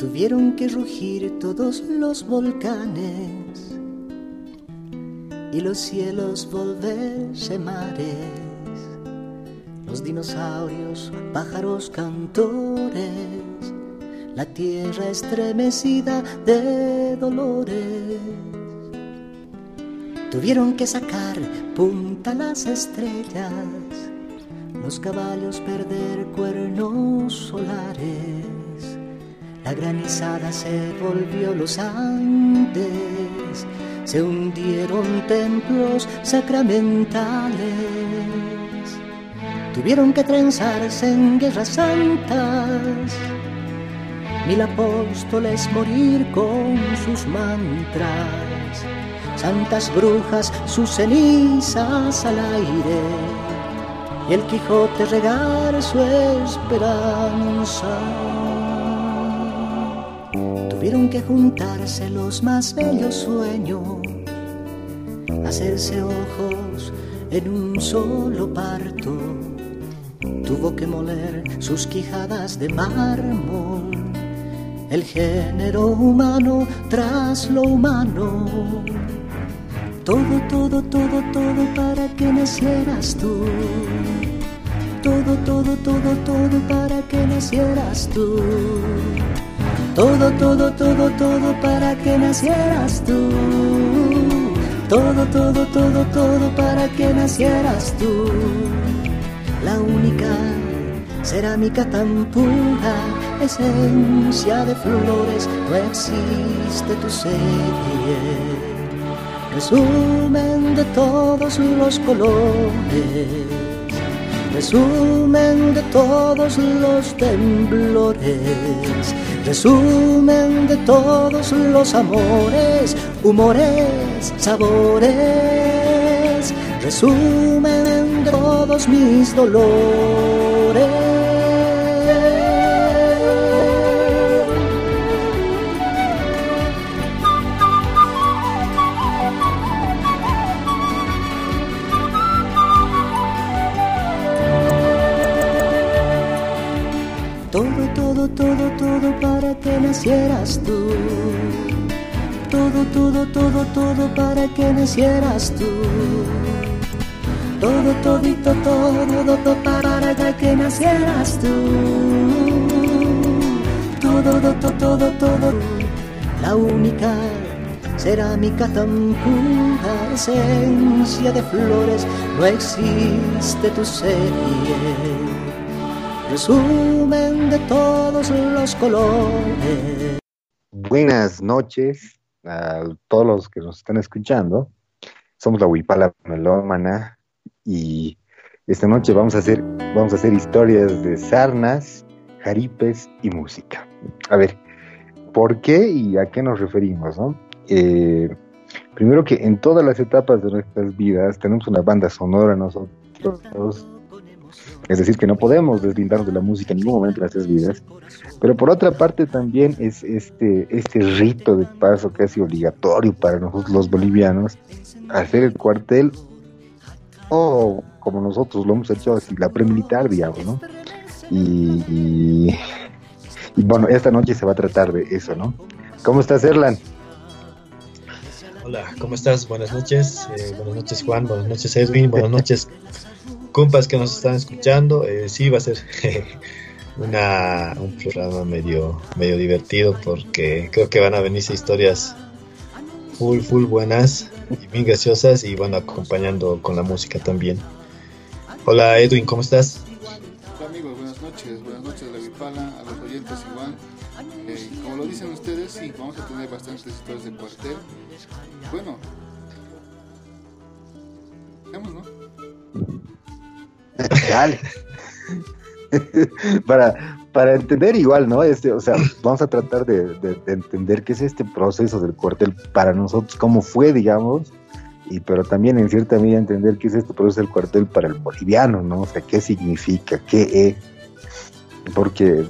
Tuvieron que rugir todos los volcanes y los cielos volverse mares, los dinosaurios, pájaros cantores, la tierra estremecida de dolores. Tuvieron que sacar punta las estrellas, los caballos perder cuernos solares, la granizada se volvió los Andes. Se hundieron templos sacramentales, tuvieron que trenzarse en guerras santas, mil apóstoles morir con sus mantras, santas brujas sus cenizas al aire, y el Quijote regar su esperanza tuvieron que juntarse los más bellos sueños, hacerse ojos en un solo parto. Tuvo que moler sus quijadas de mármol, el género humano tras lo humano. Todo, todo, todo, todo para que nacieras tú. Todo, todo, todo, todo para que nacieras tú todo, todo, todo, todo para que nacieras tú. Todo, todo, todo, todo para que nacieras tú. La única cerámica tan pura, esencia de flores, no existe tu serie. Resumen de todos los colores, resumen de todos los temblores resumen de todos los amores, humores, sabores, resumen de todos mis dolores. Para que nacieras tú. Todo, todo, todo, todo para que nacieras tú. Todo, todito, todo, todo para que nacieras tú. Todo, todo, todo, todo, la única cerámica tan pura, esencia de flores, no existe tu serie resumen de todos los colores. Buenas noches a todos los que nos están escuchando. Somos la Huipala Melómana y esta noche vamos a hacer, vamos a hacer historias de sarnas, jaripes y música. A ver, ¿por qué y a qué nos referimos? No? Eh, primero que en todas las etapas de nuestras vidas tenemos una banda sonora nosotros es decir, que no podemos deslindarnos de la música en ningún momento de nuestras vidas. Pero por otra parte también es este, este rito de paso casi obligatorio para nosotros los bolivianos, hacer el cuartel o como nosotros lo hemos hecho así, la premilitar, digamos, ¿no? Y, bueno, esta noche se va a tratar de eso, ¿no? ¿Cómo estás, Erlan? Hola, ¿cómo estás? Buenas noches. Eh, buenas noches, Juan. Buenas noches, Edwin. Buenas noches, compas que nos están escuchando, eh, sí va a ser una, un programa medio, medio divertido porque creo que van a venirse historias full, full buenas y bien graciosas y van acompañando con la música también. Hola Edwin, ¿cómo estás? Hola amigos, buenas noches, buenas noches a la Vipala, a los oyentes igual. Eh, como lo dicen ustedes, sí, vamos a tener bastantes historias de cuartel. Bueno, vemos, ¿no? para, para entender igual, ¿no? Este, o sea, vamos a tratar de, entender qué es este proceso del cuartel para nosotros, cómo fue, digamos, y pero también en cierta medida entender qué es este proceso del cuartel para el boliviano, ¿no? O sea, qué significa, qué es, porque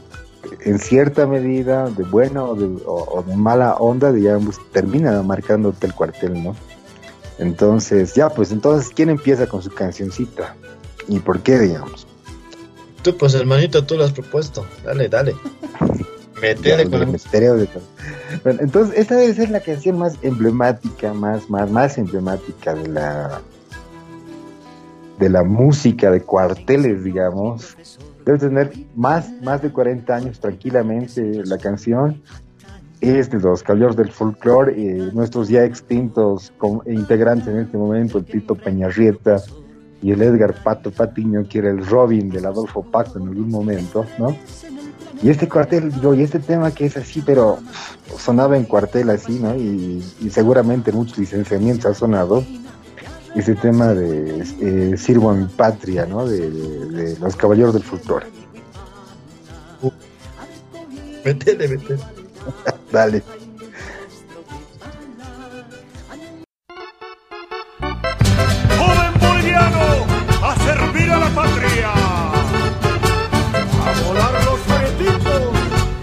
en cierta medida, de buena o de, o de mala onda, digamos, termina marcándote el cuartel, ¿no? Entonces, ya, pues entonces, ¿quién empieza con su cancioncita? ¿Y por qué, digamos? Tú, pues hermanito, tú lo has propuesto. Dale, dale. Bueno, entonces, esta debe ser la canción más emblemática, más, más, más emblemática de la de la música de cuarteles, digamos. Debe tener más, más de 40 años tranquilamente la canción. Es de los caballeros del folclore, eh, nuestros ya extintos integrantes en este momento, el Tito Peñarrieta y el Edgar Pato Patiño, que era el Robin del Adolfo Paco en algún momento, ¿no? Y este cuartel, digo, y este tema que es así, pero sonaba en cuartel así, ¿no? Y, seguramente muchos licenciamientos ha sonado. Ese tema de eh, Sirvo a mi patria, ¿no? De, los caballeros del folclore. Métele, métele. Dale. Patria. A volar los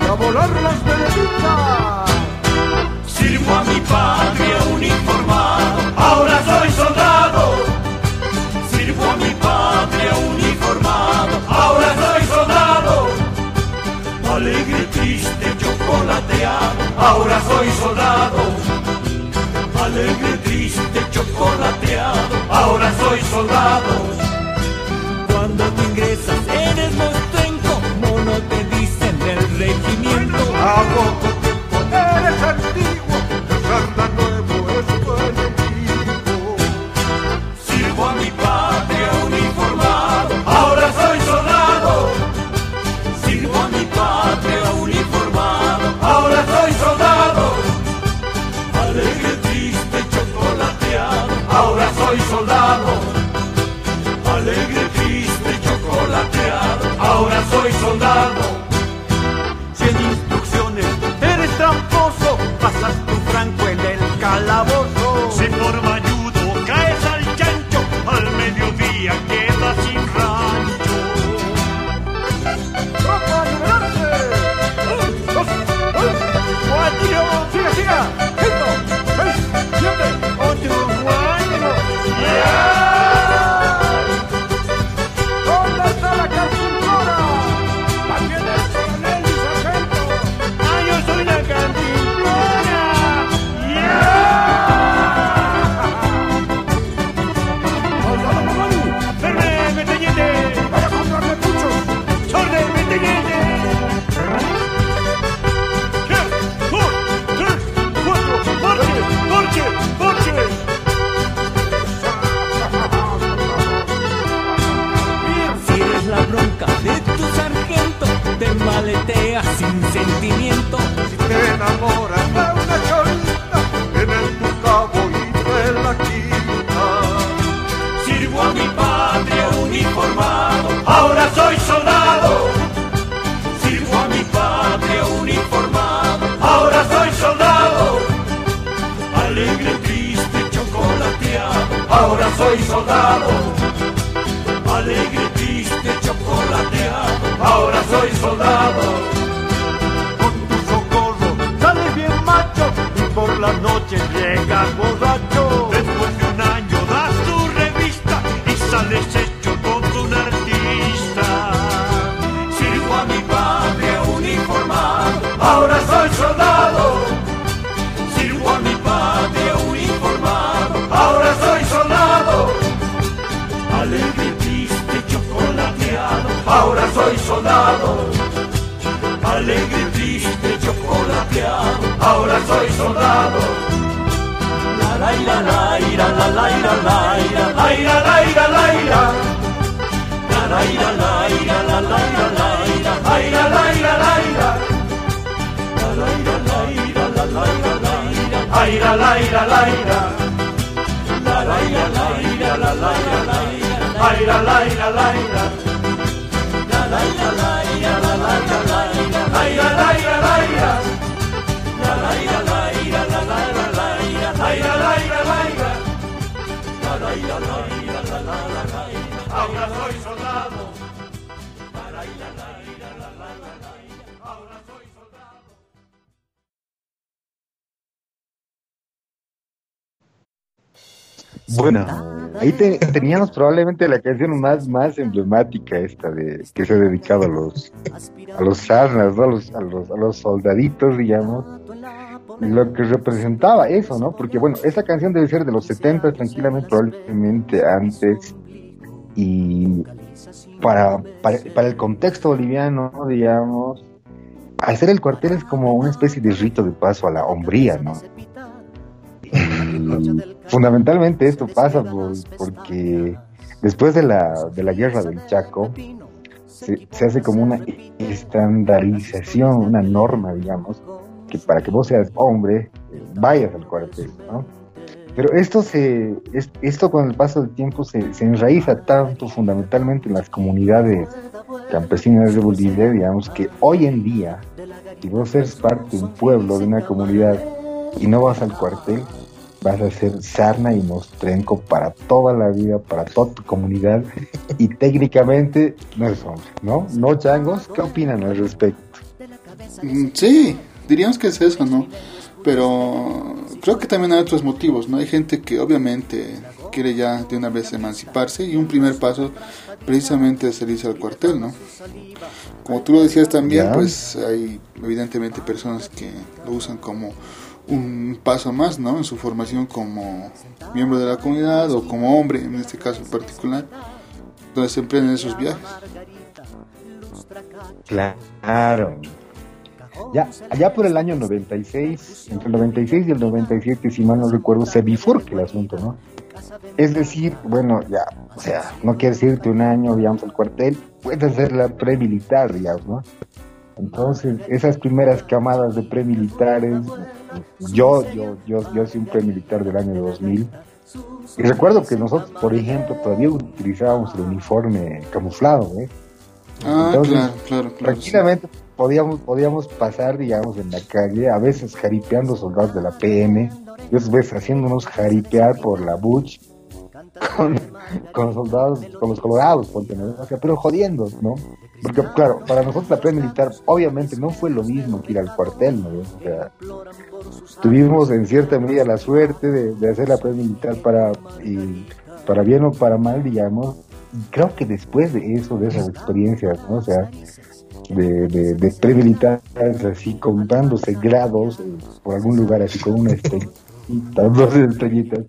a volar las benedictas. Sirvo a mi patria uniformado, ahora soy soldado. Sirvo a mi patria uniformado, ahora soy soldado. Alegre, triste, chocolateado, ahora soy soldado. Alegre, triste, chocolateado, ahora soy soldado. Regimiento. A poco tiempo eres antiguo, soy soldado. Alegre, triste, chocolateado, ahora soy soldado. la noche llegas borracho. ahora soy soldado. La laira, laira, la laira, laira, laira, laira, laira. La laira, laira, la laira, laira, laira, laira, laira. La laira, laira, la laira, laira, laira, laira, laira. La laira, laira, la laira, laira, laira, laira, laira. La laira, laira, la laira, laira, laira, laira, laira. Ahora soy soldado. Ahora soy soldado. Bueno, Ahí te- teníamos probablemente la canción más, más emblemática esta de que se ha dedicado a los a los sarnas, ¿no? a, los, a, los, a los soldaditos, digamos, lo que representaba eso, ¿no? Porque bueno, esta canción debe ser de los 70 tranquilamente, probablemente antes, y para, para el contexto boliviano, digamos, hacer el cuartel es como una especie de rito de paso a la hombría, ¿no? Fundamentalmente esto pasa por- porque después de la, de la guerra del Chaco, se, hace como una estandarización, una norma, digamos, que para que vos seas hombre, eh, vayas al cuartel, ¿no? Pero esto se, es- esto con el paso del tiempo se, se enraiza tanto fundamentalmente en las comunidades campesinas de Bolivia, digamos, que hoy en día, si vos eres parte de un pueblo, de una comunidad, y no vas al cuartel, vas a ser sarna y mostrenco para toda la vida, para toda tu comunidad, y técnicamente no eres hombre, ¿no? ¿No, changos? ¿Qué opinan al respecto? Mm, Sí, diríamos que es eso, ¿no? Pero creo que también hay otros motivos, ¿no? Hay gente que obviamente quiere ya de una vez emanciparse y un primer paso precisamente es salirse al cuartel, ¿no? Como tú lo decías también, Ya. pues hay evidentemente personas que lo usan como un paso más, ¿no? En su formación como miembro de la comunidad o como hombre, en este caso en particular, donde se emprenden esos viajes. Claro. Ya, allá por el año 96, entre el 96 y el 97, si mal no recuerdo, se bifurca el asunto, ¿no? Es decir, bueno, ya, o sea, no quieres irte un año, digamos, al cuartel, puedes hacer la premilitar, digamos, ¿no? Entonces, esas primeras camadas de premilitares, yo, yo, yo, yo soy un premilitar del año 2000, y recuerdo que nosotros, por ejemplo, todavía utilizábamos el uniforme camuflado, ¿eh? Ah, Entonces, claro, claro, claro. sí. tranquilamente podíamos podíamos pasar digamos en la calle a veces jaripeando soldados de la PM y otras veces haciéndonos jaripear por la Buch con, con soldados con los colorados ponte, ¿no? O sea, pero jodiendo no porque claro para nosotros la pre militar obviamente no fue lo mismo que ir al cuartel no o sea tuvimos en cierta medida la suerte de, de hacer la pre militar para y para bien o para mal digamos. Y creo que después de eso de esas experiencias no o sea de, de, de premilitares así contándose grados eh, por algún lugar así con una estrellita, dos estrellitas,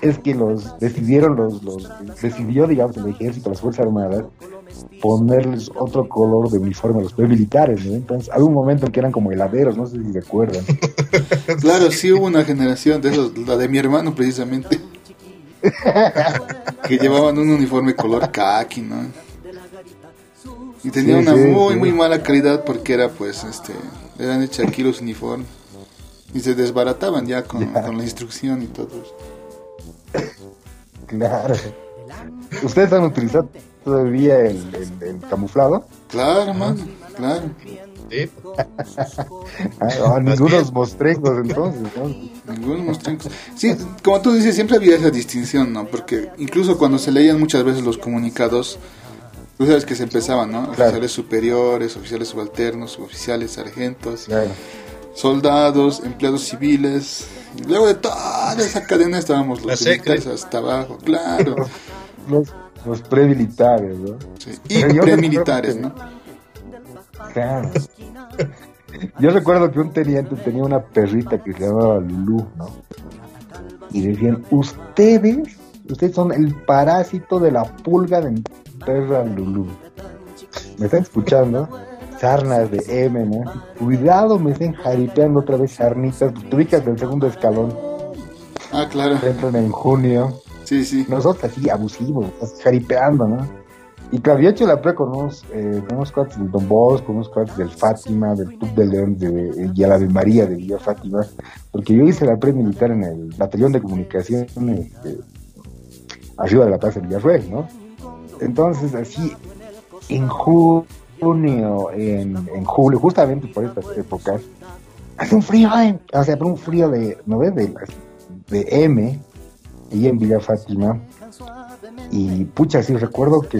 es que los decidieron los, los decidió digamos el ejército, las fuerzas armadas ponerles otro color de uniforme a los premilitares, ¿no? Entonces, había un momento en que eran como heladeros, no sé si se acuerdan. Claro, sí hubo una generación de esos, la de mi hermano precisamente, que llevaban un uniforme color khaki, ¿no? Y tenía Sí, una sí, muy, sí. muy mala calidad porque era, pues, este, eran hechos aquí los uniformes. Y se desbarataban ya con, con la instrucción y todo. Claro. ¿Ustedes han utilizado todavía el, el- el camuflado? Claro, mano, claro. Sí, Ah, ah, ningunos mostrencos entonces, ¿no? Ninguno mostrenco. Sí, como tú dices, siempre había esa distinción, ¿no? Porque incluso cuando se leían muchas veces los comunicados, tú sabes que se empezaban, ¿no? Oficiales superiores, oficiales subalternos, oficiales, sargentos, Claro. soldados, empleados civiles. Y luego de toda esa cadena estábamos La los militares hasta abajo, claro. Los, los premilitares, ¿no? Sí. Y premilitares, ¿no? Claro. Yo recuerdo que un teniente tenía una perrita que se llamaba Lulú, ¿no? Y decían, ustedes, ustedes son el parásito de la pulga de mi perra Lulú. ¿Me están escuchando? Sarnas de M, ¿no? Cuidado, me estén jaripeando otra vez sarnitas. Ubicas del segundo escalón. Ah, claro. Entran en junio. Sí, sí. Nosotros así, abusivos, jaripeando, ¿no? Y claro, yo he hecho la pre con unos, eh, unos cuates del Don Bosco, con unos cuates del Fátima, del Club de León de, y a la de María de Villa Fátima, porque yo hice la pre militar en el batallón de comunicación este, arriba de la plaza de Villarreal, ¿no? Entonces, así, en junio, en, julio, justamente por estas épocas, hace un frío, o sea, pero un frío de, ¿no ves? De, de M, y en Villa Fátima. Y pucha, sí recuerdo que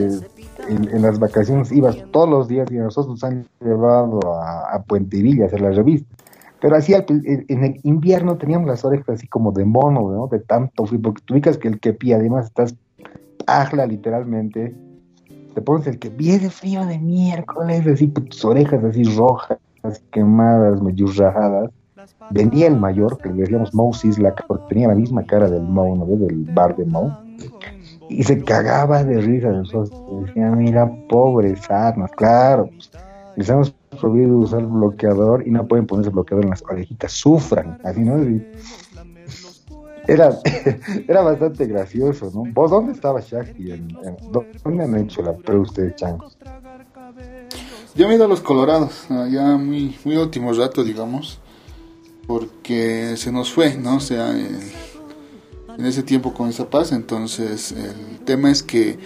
en, en las vacaciones ibas todos los días y nosotros nos han llevado a, a Puente Villa a hacer la revista. Pero así en el invierno teníamos las orejas así como de mono, ¿no? De tanto frío, porque tú ubicas que el kepi además estás ajla literalmente. Te pones el que viene frío de miércoles, así tus orejas así rojas, quemadas, medio rajadas. Venía el mayor, que le decíamos Moe Sislak, porque tenía la misma cara del Moe, ¿no? Del bar de Moe. Y se cagaba de risa de nosotros. Decía, mira, pobres armas, claro. pues, les hemos prohibido usar bloqueador y no pueden ponerse bloqueador en las orejitas, sufran, así, ¿no? Y era, era bastante gracioso, ¿no? ¿Vos dónde estaba Shakti? En, en- ¿Dónde han hecho la pre ustedes, changos? Yo me he ido a los Colorados, ya muy, muy último rato, digamos, porque se nos fue, ¿no? O sea, en ese tiempo con esa paz, entonces el tema es que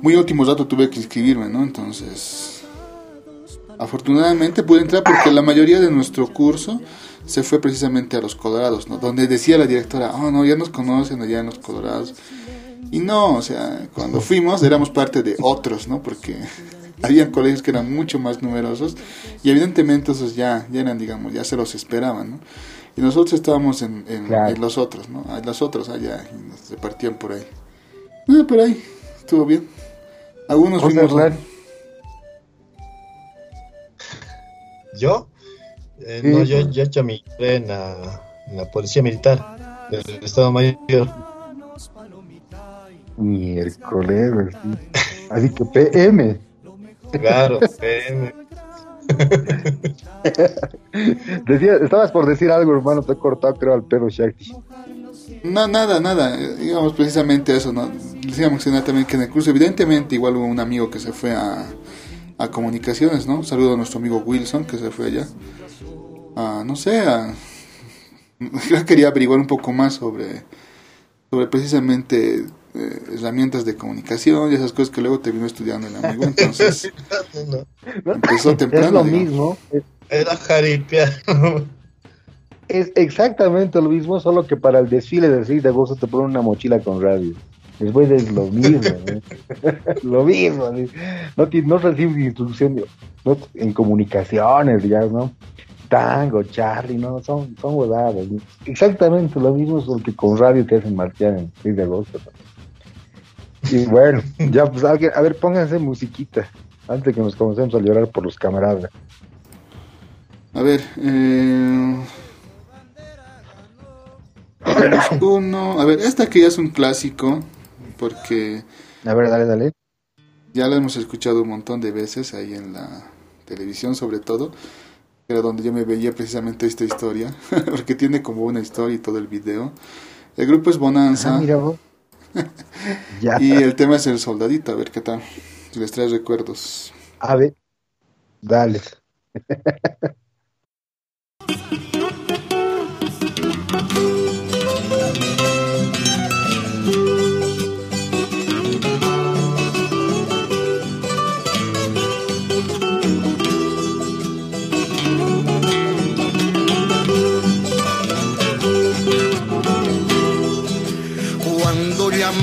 muy último rato tuve que inscribirme, ¿no? Entonces, afortunadamente pude entrar porque la mayoría de nuestro curso se fue precisamente a los Colorados, ¿no? Donde decía la directora, oh, no, ya nos conocen allá en los Colorados. Y no, o sea, cuando fuimos éramos parte de otros, ¿no? Porque habían colegios que eran mucho más numerosos y evidentemente esos ya, ya eran, digamos, ya se los esperaban, ¿no? Y nosotros estábamos en, en- Claro. en los otros, ¿no? En los otros allá y nos repartían por ahí. No, por ahí, estuvo bien. Algunos fuimos... Hernán, ¿Yo? Eh, Sí. No, yo, yo he hecho mi en la, en la policía militar del Estado Mayor. miércoles. Así que PM. Claro. Decía, estabas por decir algo, hermano, te he cortado, creo, al pedo Shakti. No, nada, nada. Digamos precisamente eso, ¿no? Decíamos mencionar también que en el curso, evidentemente, igual hubo un amigo que se fue a, a comunicaciones, ¿no? Un saludo a nuestro amigo Wilson que se fue allá. A, no sé, a, yo quería averiguar un poco más sobre, sobre precisamente eh, herramientas de comunicación y esas cosas que luego terminó estudiando el amigo. Entonces, No, empezó temprano. es lo digamos. mismo, es, era jaripear. es exactamente lo mismo, solo que para el desfile del 6 de agosto te ponen una mochila con radio. Después es lo mismo, ¿no? lo mismo. ¿sí? No, no recibes instrucción en comunicaciones, digamos, ¿no? Tango, Charlie, no, son, son huevadas. Exactamente lo mismo, que con radio te hacen marchar en 6 de agosto. bueno, ya pues alguien, a ver, pónganse musiquita antes de que nos comencemos a llorar por los camaradas. A ver, eh... uno. A ver, esta que ya es un clásico, porque A ver, dale, dale. ya la hemos escuchado un montón de veces ahí en la televisión, sobre todo. Era donde yo me veía precisamente esta historia, porque tiene como una historia y todo el video. El grupo es Bonanza Ah, mira vos. ya. y el tema es el soldadito. A ver qué tal, si les trae recuerdos. A ver, dale.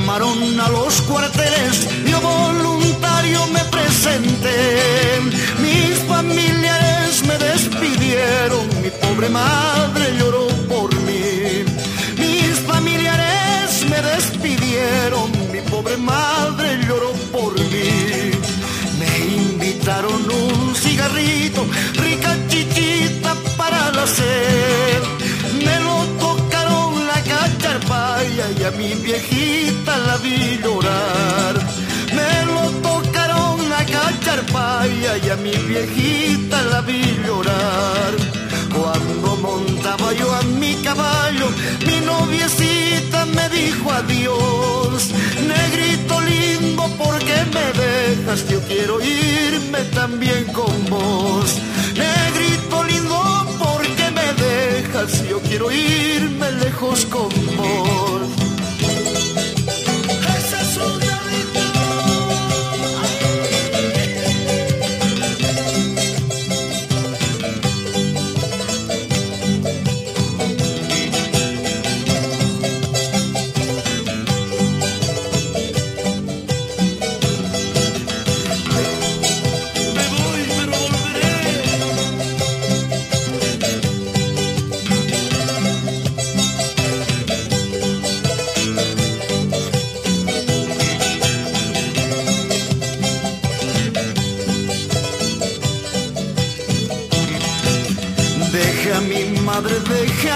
llamaron a los cuarteles, yo voluntario me presenté. Mis familiares me despidieron, mi pobre madre lloró por mí. Mis familiares me despidieron, mi pobre madre lloró por mí. Me invitaron un cigarrito, rica chichita para la sed. Y a mi viejita la vi llorar. Me lo tocaron la cacharpaya y a mi viejita la vi llorar. Cuando montaba yo a mi caballo, mi noviecita me dijo adiós. Negrito lindo, ¿por qué me dejas? Yo quiero irme también con vos. Negrito lindo, ¿por qué me dejas? Yo quiero irme lejos con vos.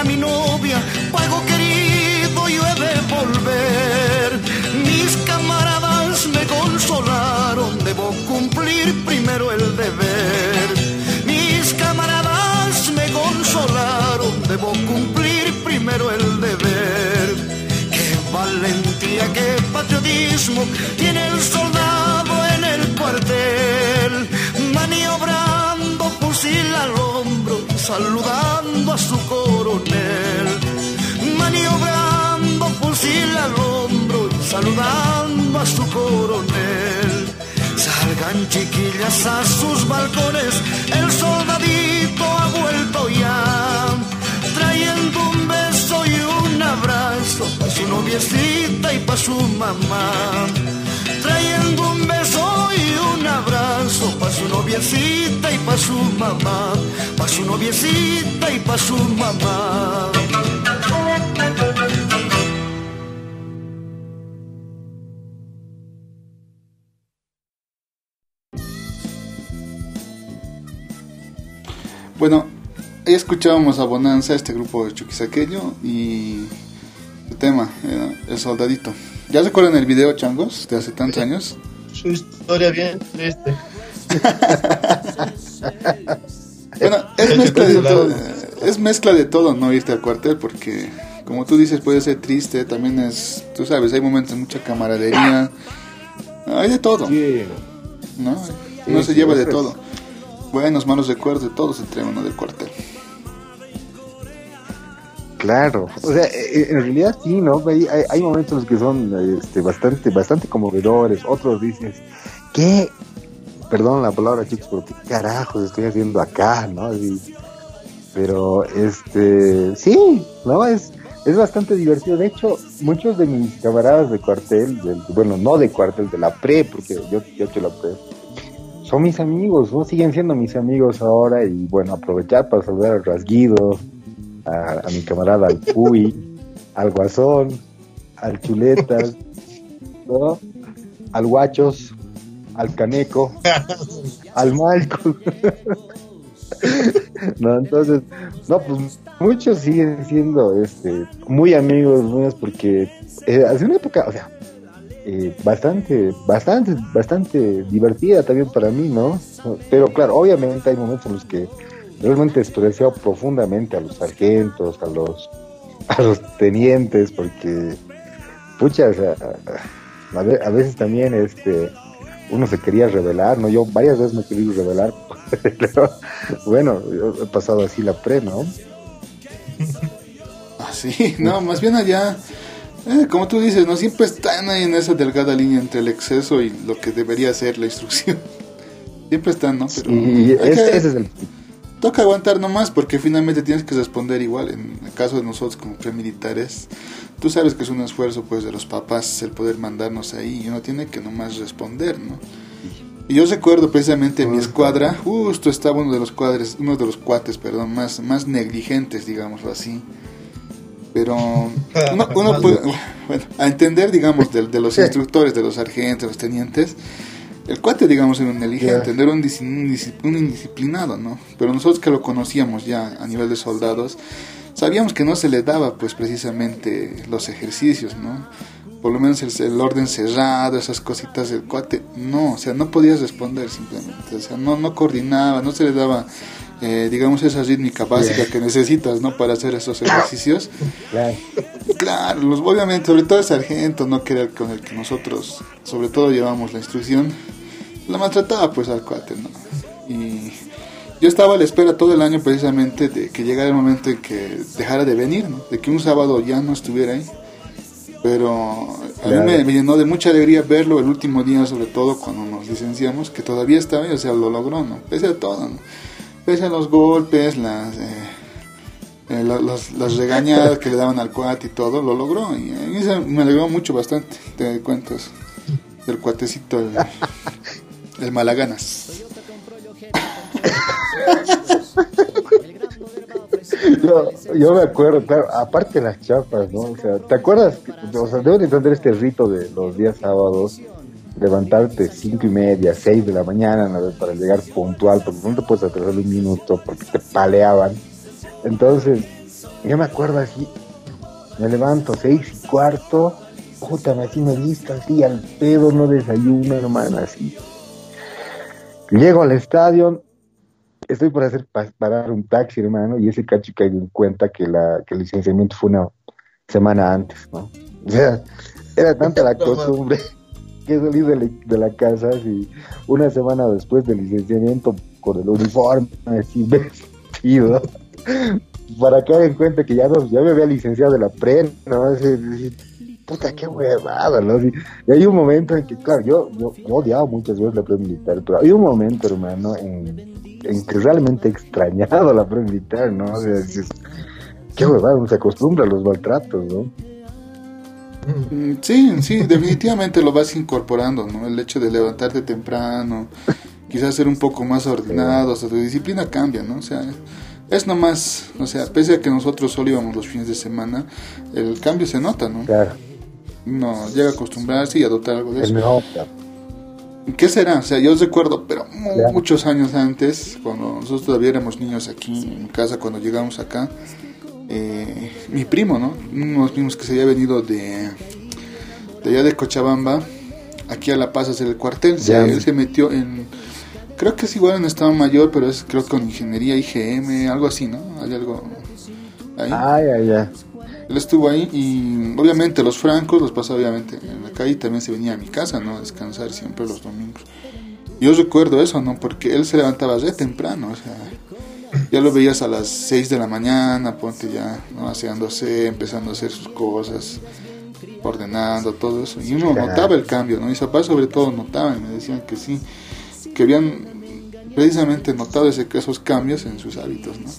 Mi novia, pago querido, yo he de volver. Mis camaradas me consolaron, debo cumplir primero el deber. Mis camaradas me consolaron, debo cumplir primero el deber. Qué valentía, qué patriotismo tiene el soldado en el cuartel, maniobrando fusil al hombro, saludando a su coronel, maniobrando fusil al hombro, saludando a su coronel. Salgan chiquillas a sus balcones, el soldadito ha vuelto ya, trayendo un beso y un abrazo para su noviecita y para su mamá. Trayendo un beso y un abrazo para su noviecita para su mamá, para su noviecita y para su mamá. Bueno, ahí escuchábamos a Bonanza, este grupo de Chuquisaqueño, y el tema, eh, El Soldadito. ¿Ya recuerdan el video, changos, de hace tantos años? Su historia bien triste. Bueno, es mezcla de todo, es mezcla de todo no irte al cuartel, porque como tú dices puede ser triste, también es, tú sabes, hay momentos de mucha camaradería, hay de todo, ¿no? Sí, se sí, lleva de todo, buenos, malos recuerdos, de todos entre uno del cuartel. Claro, o sea, eh, en realidad sí, ¿no? Hay, hay- hay momentos que son este, bastante, bastante conmovedores, otros dices, ¿qué? Perdón la palabra, chicos, pero ¿qué carajos estoy haciendo acá, no? Pero, este, sí, ¿no? Es, es bastante divertido. De hecho, muchos de mis camaradas de cuartel, del- bueno, no de cuartel, de la pre, porque yo, yo hecho la pre, son mis amigos, ¿no? Siguen siendo mis amigos ahora y, bueno, aprovechar para saludar al rasguido, a, a mi camarada al Puy, al Guasón, al Chuletas, ¿no? al Guachos, al Caneco, al Malco. no, entonces, no, pues muchos siguen siendo este muy amigos míos porque eh, hace una época, o sea, eh, bastante, bastante, bastante divertida también para mí, ¿no? Pero claro, obviamente hay momentos en los que realmente desprecio profundamente a los sargentos, a los, a los tenientes, porque, pucha, o sea, a veces también este uno se quería revelar, ¿no? Yo varias veces me he querido revelar, pero bueno, yo he pasado así la pre, ¿no? Así, no, más bien allá, eh, como tú dices, no siempre están ahí en esa delgada línea entre el exceso y lo que debería ser la instrucción. Siempre están, ¿no? Pero ese, que- ese es el... toca aguantar nomás porque finalmente tienes que responder igual. En el caso de nosotros como premilitares, tú sabes que es un esfuerzo pues de los papás el poder mandarnos ahí y uno tiene que nomás responder, ¿no? Y yo recuerdo precisamente en mi escuadra, justo estaba uno de los cuadres, uno de los cuates, perdón, más, más negligentes, digámoslo así. Pero uno, uno puede, bueno, a entender, digamos, de, de los instructores, de los sargentos, de los tenientes, el cuate, digamos, era un negligente, Ya. era un, dis- un dis- un indisciplinado, ¿no? Pero nosotros que lo conocíamos ya a nivel de soldados, sabíamos que no se le daba, pues, precisamente los ejercicios, ¿no? Por lo menos el, el orden cerrado, esas cositas del cuate, no, o sea, no podías responder simplemente, o sea, no, no coordinaba, no se le daba, eh, digamos, esa rítmica básica que necesitas, ¿no? Para hacer esos ejercicios. Claro. Claro, los, obviamente, sobre todo el sargento, no que era con el que nosotros, sobre todo, llevamos la instrucción, la maltrataba pues al cuate, ¿no? Y yo estaba a la espera todo el año precisamente de que llegara el momento en que dejara de venir, ¿no? De que un sábado ya no estuviera ahí. Pero a mí Claro. me, me llenó de mucha alegría verlo el último día, sobre todo cuando nos licenciamos, que todavía estaba ahí, o sea, lo logró, ¿no? Pese a todo, ¿no? Pese a los golpes, las... eh, eh, la- las, regañadas que le daban al cuate y todo, lo logró. Y se- me alegró mucho bastante, te cuentas, del cuatecito, el, el malaganas. Yo, me acuerdo, claro, aparte las chapas, ¿no? O sea, ¿te acuerdas? O sea, debo de entender este rito de los días sábados, levantarte cinco y media, seis de la mañana ¿no? para llegar puntual, porque no te puedes atrasar un minuto porque te paleaban. Entonces, yo me acuerdo así, me levanto seis y cuarto, puta, me así me listo así al pedo, no desayuno, hermano, así. Llego al estadio, estoy por hacer pa- parar un taxi, hermano, y ese cacho caigo en cuenta que, la, que el licenciamiento fue una semana antes, ¿no? O sea, era tanta la costumbre que salí de la, de la casa así, una semana después del licenciamiento con el uniforme así vestido para caer en cuenta que ya ya me había licenciado de la pre, ¿no? Puta, qué huevada, ¿no? Y hay un momento en que, claro, yo, yo, yo odiaba muchas veces la pre militar, pero hay un momento, hermano, en, que realmente he extrañado la pre militar, ¿no? O sea, qué huevada, uno se acostumbra a los maltratos, ¿no? Mm, Sí, sí, definitivamente lo vas incorporando, ¿no? El hecho de levantarte temprano, quizás ser un poco más ordenado, o sea, tu disciplina cambia, ¿no? O sea, es nomás, o sea, pese a que nosotros solo íbamos los fines de semana, el cambio se nota, ¿no? Claro, Uno llega a acostumbrarse y adoptar algo de es eso. ¿Qué será? O sea, yo recuerdo, pero muchos años antes, cuando nosotros todavía éramos niños aquí en casa, cuando llegamos acá, eh, mi primo, ¿no? Unos primos que se había venido de, de allá de Cochabamba, aquí a La Paz hacer el cuartel. Ya. él se metió en, creo que es igual en Estado Mayor, pero es creo que con ingeniería IGM, algo así, ¿no? Hay algo ahí. Ay, ay. Él estuvo ahí y obviamente los francos los pasaba obviamente en la calle y también se venía a mi casa, ¿no? A descansar siempre los domingos. Yo recuerdo eso, ¿no? Porque él se levantaba re temprano, o sea, ya lo veías a las 6 de la mañana, ponte ya, ¿no? Aseándose, empezando a hacer sus cosas, ordenando, todo eso. Y uno notaba el cambio, ¿no? Mis papás sobre todo notaban, me decían que sí, que habían precisamente notado ese, esos cambios en sus hábitos, ¿no?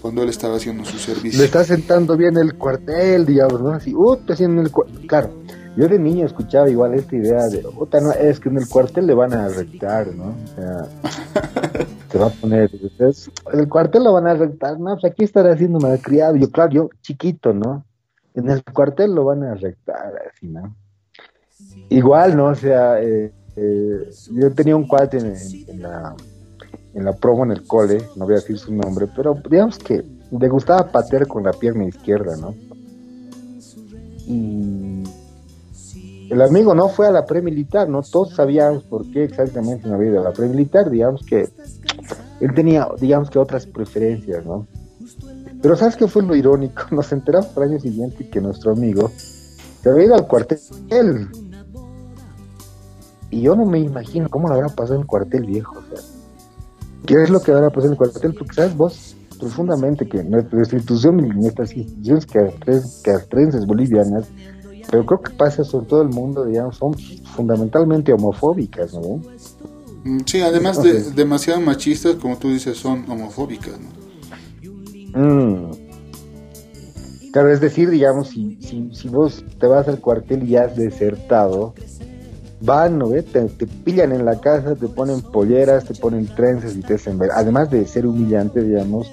Cuando él estaba haciendo su servicio. Le está sentando bien el cuartel, digamos, ¿no? Así, uh, está haciendo el cuartel. Claro, yo de niño escuchaba igual esta idea de, no, es que en el cuartel le van a rectar, ¿no? O sea, se va a poner, entonces, en el cuartel lo van a rectar, no, pues aquí estará haciendo malcriado. Yo, claro, yo chiquito, ¿no? En el cuartel lo van a rectar, así, ¿no? Igual, ¿no? O sea, eh, eh, yo tenía un cuate en la en la promo en el cole, no voy a decir su nombre, pero digamos que le gustaba patear con la pierna izquierda, ¿no? Y el amigo no fue a la pre-militar, ¿no? Todos sabíamos por qué exactamente no había ido a la pre-militar, digamos que él tenía, digamos que otras preferencias, ¿no? Pero ¿sabes qué fue lo irónico? Nos enteramos al año siguiente que nuestro amigo se había ido al cuartel. Y yo no me imagino cómo le habrá pasado en el cuartel viejo. ¿Qué es lo que habrá pasado en el cuartel? Porque sabes vos profundamente que nuestra institución nuestras instituciones castrenses bolivianas, pero creo que pasa sobre todo el mundo, digamos, son fundamentalmente homofóbicas, ¿no? Mm, Sí, además de demasiado machistas, como tú dices, son homofóbicas, ¿no? Mm. Claro, es decir, digamos, si, si, si vos te vas al cuartel y has desertado, van, ¿no? ve? Te, te pillan en la casa, te ponen polleras, te ponen trenzas y te hacen ver. Además de ser humillante, digamos,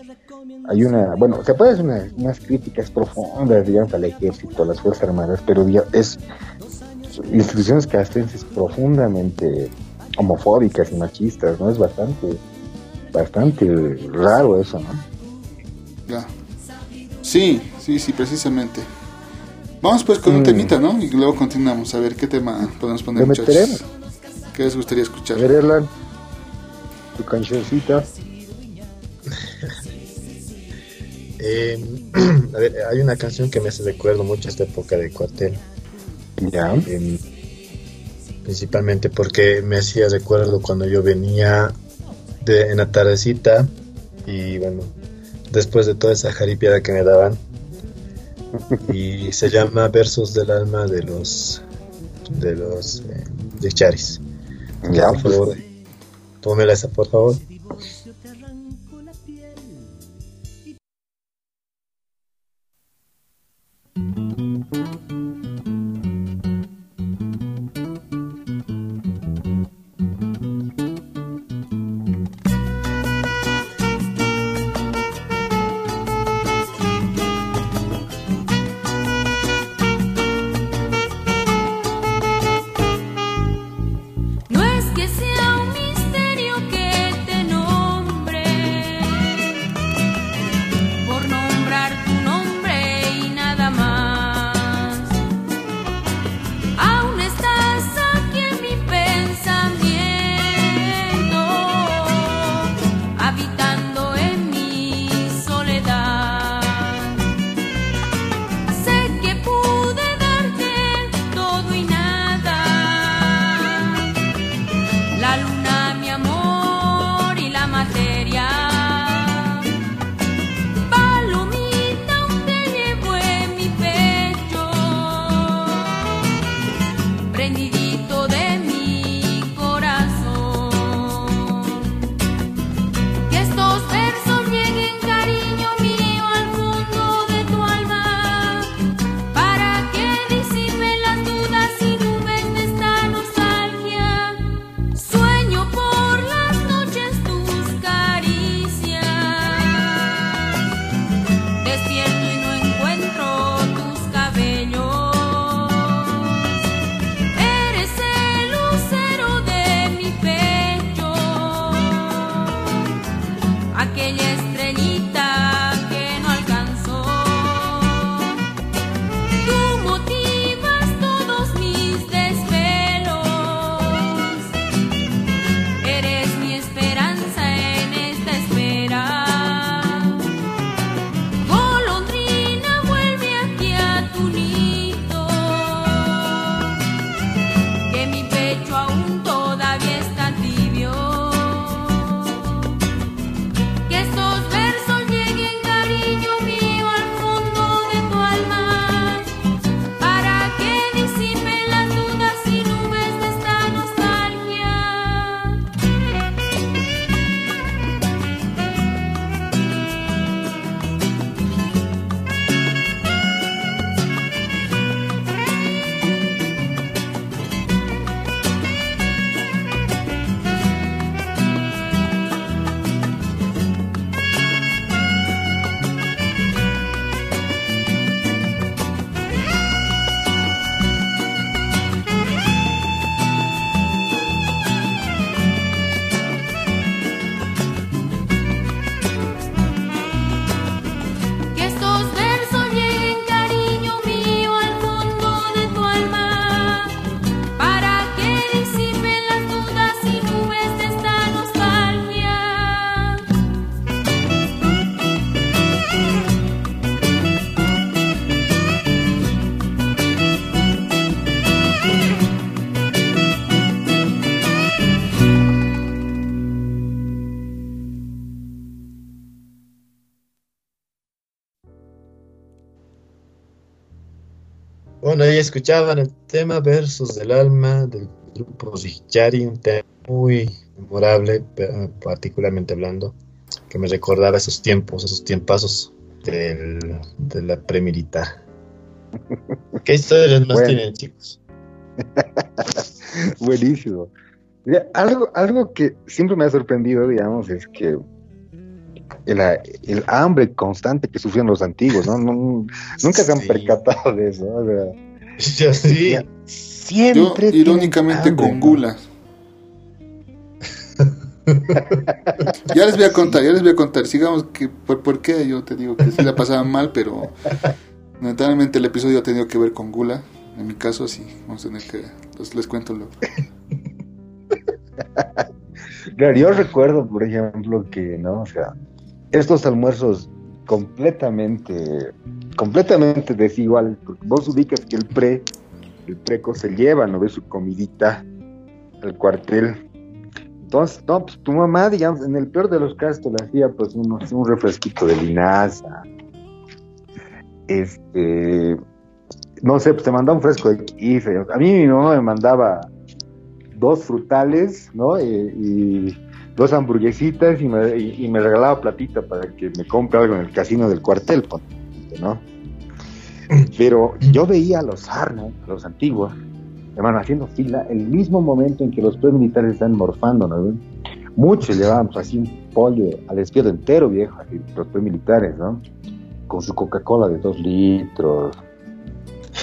hay una, bueno, se puede hacer una- unas críticas profundas, digamos, al ejército, a las Fuerzas Armadas, pero es instituciones castrenses profundamente homofóbicas y machistas, ¿no? Es bastante, bastante raro eso, ¿no? Ya. Sí, sí, sí, precisamente. Vamos pues con un Mm. temita, ¿no? Y luego continuamos a ver qué tema podemos poner, muchachos. meteremos. ¿Qué les gustaría escuchar? A ver, Erlan, tu cancioncita. Eh, a ver, hay una canción que me hace recuerdo mucho a esta época de cuartel. Ya. eh, principalmente porque me hacía recuerdo cuando yo venía de, en la tardecita y bueno, después de toda esa jaripiada que me daban. Y se llama Versos del alma de los de los eh, de Charis. Ya, por favor, tómela esa, por favor. Escuchaban el tema Versos del Alma del grupo Zichari, un tema muy memorable, pe- particularmente hablando, que me recordaba esos tiempos, esos tiempazos del, de la premilitar. ¿Qué historias más Bueno. tienen, chicos? Buenísimo. Algo, algo que siempre me ha sorprendido, digamos, es que el, el hambre constante que sufrían los antiguos, ¿no? No- nunca se han Sí. percatado de eso. O sea, Yo sí. Ya. Yo, siempre. irónicamente, hambre, con ¿no? gula. ya les voy a contar, ya les voy a contar. Sigamos, que, por, por qué yo te digo que sí la pasaban mal, pero lamentablemente el episodio ha tenido que ver con gula. En mi caso, sí, vamos a tener que. Les, les cuento luego. Claro, yo recuerdo, por ejemplo, que, ¿no? O sea, estos almuerzos completamente, completamente desiguales, porque vos ubicas que el pre, el preco se lleva, ¿no? Ve su comidita al cuartel. Entonces, no, pues tu mamá, digamos, en el peor de los casos te le hacía, pues, unos- un refresquito de linaza. Este, no sé, pues te mandaba un fresco de kife. A mí mi mamá me mandaba dos frutales, ¿no? Eh, y dos hamburguesitas y me, y, y me regalaba platita para que me compre algo en el casino del cuartel, ¿no? Pero yo veía a los Sarna, a los antiguos, hermano, haciendo fila el mismo momento en que los militares están morfando, ¿no? Muchos llevaban pues, así un pollo al despierto entero, viejo, los militares, ¿no? Con su Coca-Cola de dos litros,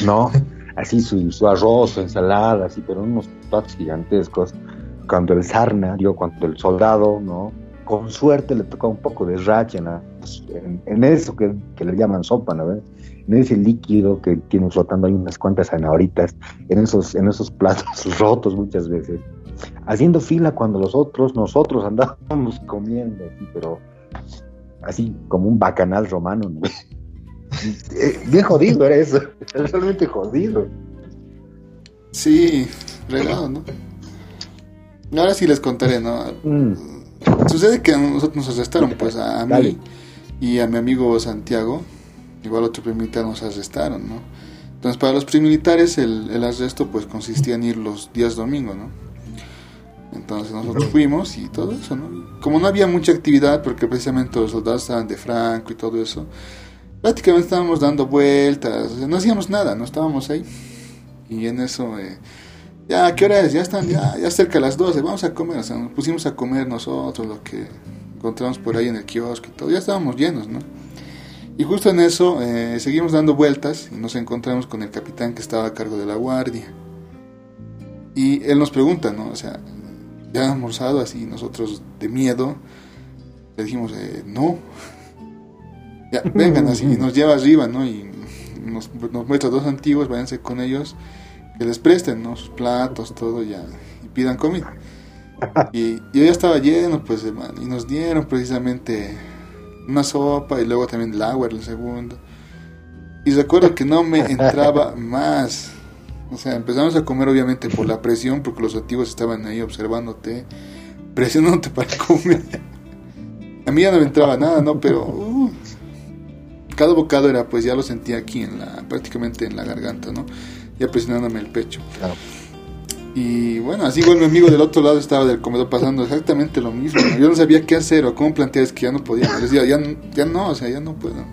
¿no? Así su, su arroz, su ensalada, así, pero unos platos gigantescos. Cuando el sarna, digo, cuando el soldado, ¿no? Con suerte le tocaba un poco de racha en, en eso que le llaman sopa, ¿no? En ese líquido que tiene flotando ahí unas cuantas zanahoritas, en esos, en esos platos rotos muchas veces. Haciendo fila cuando los otros, nosotros andábamos comiendo, así, pero así como un bacanal romano, ¿no? Eh, Bien jodido era eso, era realmente jodido. Sí, regado, ¿no? Ahora sí les contaré, ¿no? Mm. Sucede que nosotros nos arrestaron, pues a mí Dale. y a mi amigo Santiago, igual otro premilitar nos arrestaron, ¿no? Entonces para los premilitares el, el arresto pues consistía en ir los días domingo, ¿no? Entonces nosotros fuimos y todo eso, ¿no? Como no había mucha actividad, porque precisamente los soldados estaban de Franco y todo eso, prácticamente estábamos dando vueltas, o sea, no hacíamos nada, no estábamos ahí. Y en eso, eh, ya, ¿qué hora es? Ya están, ya, ya cerca de las 12, vamos a comer, o sea, nos pusimos a comer nosotros lo que encontramos por ahí en el kiosco y todo, ya estábamos llenos, ¿no? Y justo en eso eh, seguimos dando vueltas y nos encontramos con el capitán que estaba a cargo de la guardia. Y él nos pregunta, ¿no? O sea, ya han almorzado así, nosotros de miedo le dijimos, eh, no. Ya, vengan así, y nos lleva arriba, ¿no? Y nos, nos muestra dos antiguos, váyanse con ellos, que les presten, ¿no? Sus platos, todo, ya, y pidan comida. Y, y yo ya estaba lleno, pues, hermano, y nos dieron precisamente una sopa y luego también el agua el segundo. Y recuerdo que no me entraba más. O sea, empezamos a comer obviamente por la presión, porque los antiguos estaban ahí observándote, presionándote para comer. A mí ya no me entraba nada, ¿no? Pero uh, cada bocado era, pues ya lo sentía aquí, en la, prácticamente en la garganta, ¿no? Ya presionándome el pecho. Claro. Y bueno, así igual mi amigo del otro lado estaba del comedor pasando exactamente lo mismo. ¿no? Yo no sabía qué hacer o cómo plantear, es que ya no podía. Yo decía, ya, ya no, o sea, ya no puedo.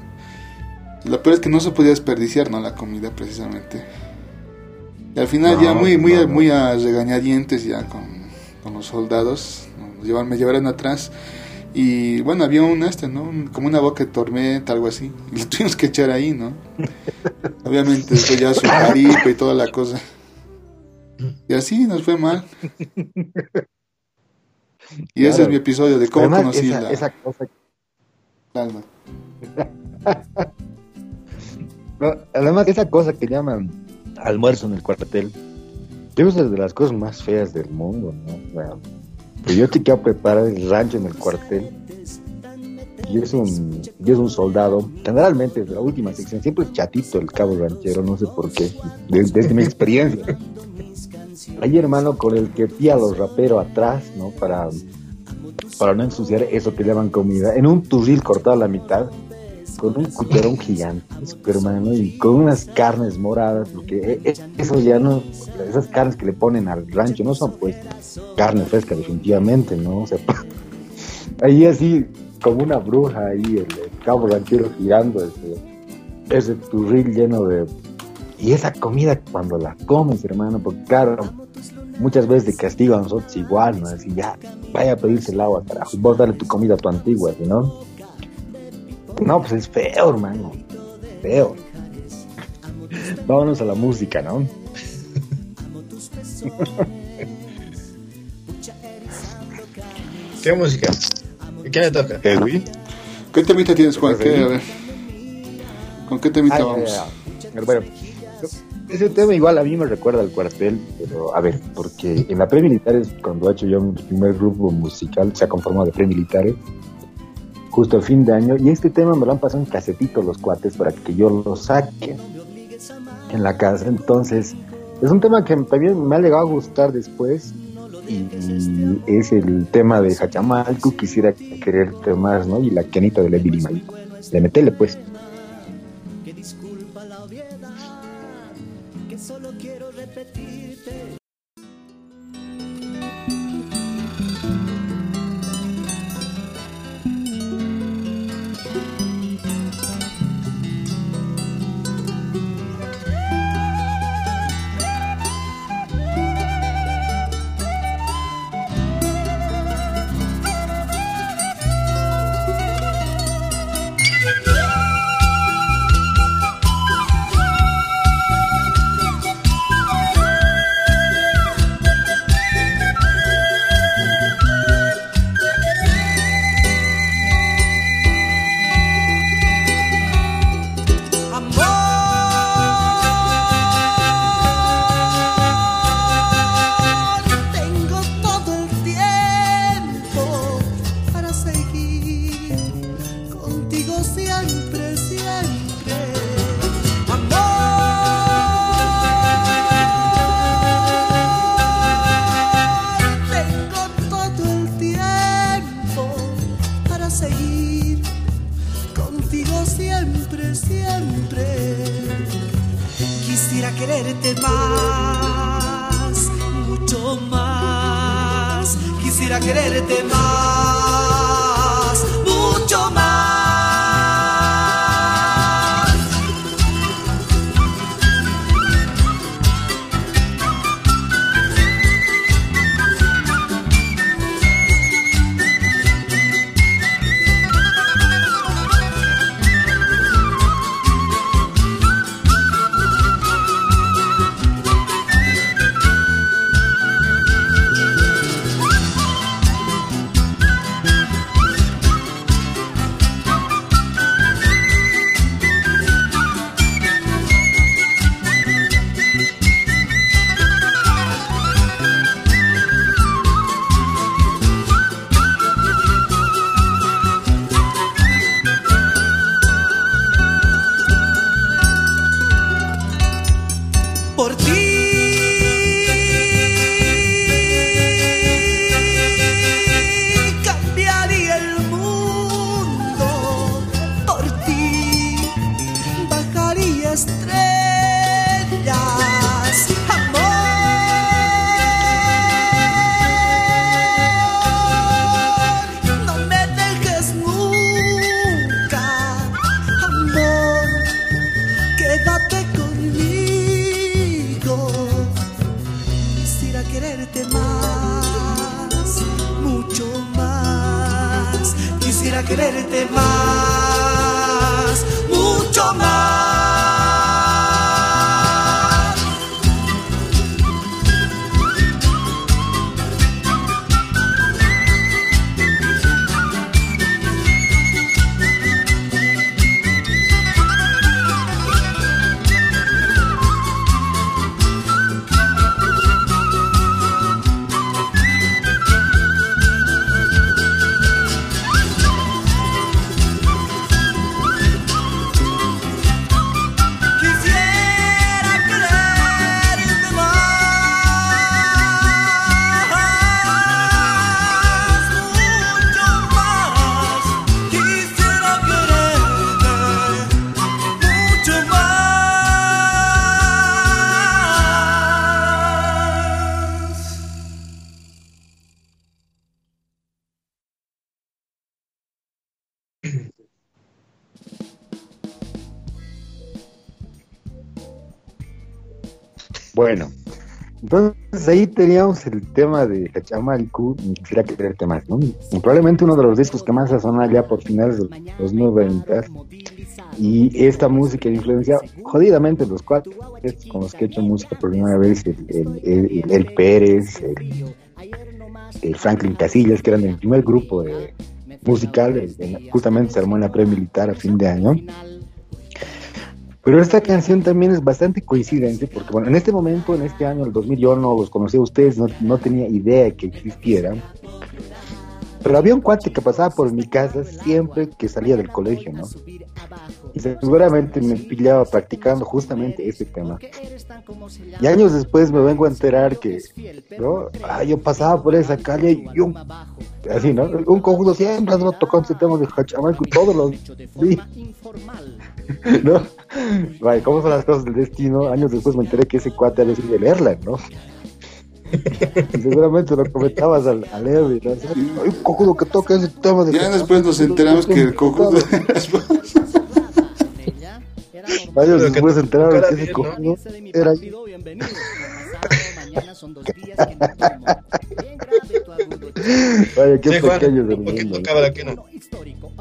Lo peor es que no se podía desperdiciar, ¿no? La comida, precisamente. Y al final No, ya muy, muy, no, muy a regañadientes ya con, con los soldados. nos llevaron- me llevaron atrás. Y bueno, había un este, ¿no? Como una boca de tormenta, algo así. Y lo tuvimos que echar ahí, ¿no? Obviamente después ya su jaripa y toda la cosa. Y así nos fue mal. Y ese es mi episodio de cómo Además, conocí esa, la esa cosa alma. No, además, esa cosa que llaman almuerzo en el cuartel, yo es de las cosas más feas del mundo, ¿no? Bueno, que yo te quiero preparar el rancho en el cuartel y es un, y es un soldado, generalmente de la última sección, siempre es chatito el cabo ranchero, no sé por qué, desde, desde mi experiencia. Hay hermano con el que tía los raperos atrás, ¿no? Para, para no ensuciar eso que llaman comida, en un turril cortado a la mitad, con un cucharón gigantesco, hermano, y con unas carnes moradas, porque e- e- esas carnes que le ponen al rancho no son pues carne fresca, definitivamente, ¿no? O sea, ahí así, como una bruja ahí, el, el cabo ranchero girando ese, ese turril lleno de... Y esa comida cuando la comes, hermano, porque claro, muchas veces de castigo a nosotros igual, ¿no? Así ya, vaya a pedirse el agua, carajo, vos dale tu comida a tu antigua, ¿sí, ¿no? No, pues es feo, hermano, feo. Vámonos a la música, ¿no? ¿Qué música? ¿Y quién le toca? Edwin. ¿Qué temita tienes, Juan? ¿Qué, a ver. ¿Con qué temita Ay, vamos? ay. Bueno, ese tema igual a mí me recuerda al cuartel, pero a ver, porque en la pre-militares, cuando he hecho yo mi primer grupo musical, se ha conformado de pre-militares, justo a fin de año, y este tema me lo han pasado en casetito los cuates para que yo lo saque en la casa. Entonces, es un tema que también me ha llegado a gustar después, y, es el tema de Hachamalcu, quisiera quererte más, ¿no? Y la canita de Limay. Le metele, pues. Entonces ahí teníamos el tema de Cachamalcu, quisiera que el tema, ¿no? Probablemente uno de los discos que más sonado ya por finales de los 90 y esta música influencia jodidamente los cuatro con los que he hecho música por primera vez, el, Pérez, el, Franklin Casillas, que eran el primer grupo de, musical, justamente se armó en la pre-militar a fin de año. Pero esta canción también es bastante coincidente, porque bueno, en este momento, en este año, el 2000, yo no los conocí a ustedes, no, no tenía idea de que existieran. Pero había un cuate que pasaba por mi casa siempre que salía del colegio, ¿no? Y seguramente me pillaba practicando justamente ese tema. Y años después me vengo a enterar que. Ah, yo pasaba por esa calle y un, así, ¿no? Un conjunto siempre tocó ese tema de Hachamalco todos los días. ¿No? Vaya, ¿cómo son las cosas del destino? Años después me enteré que ese cuate había sido el Erland, ¿no? Seguramente lo comentabas al, al Erwin, ¿no? Hay un cojudo que toca ese tema de Ya después nos enteramos que el cojudo. Años que después se enteraron que ese ¿no? cojudo era Vaya, qué Sí, Juan, pequeño del ¿por qué mundo.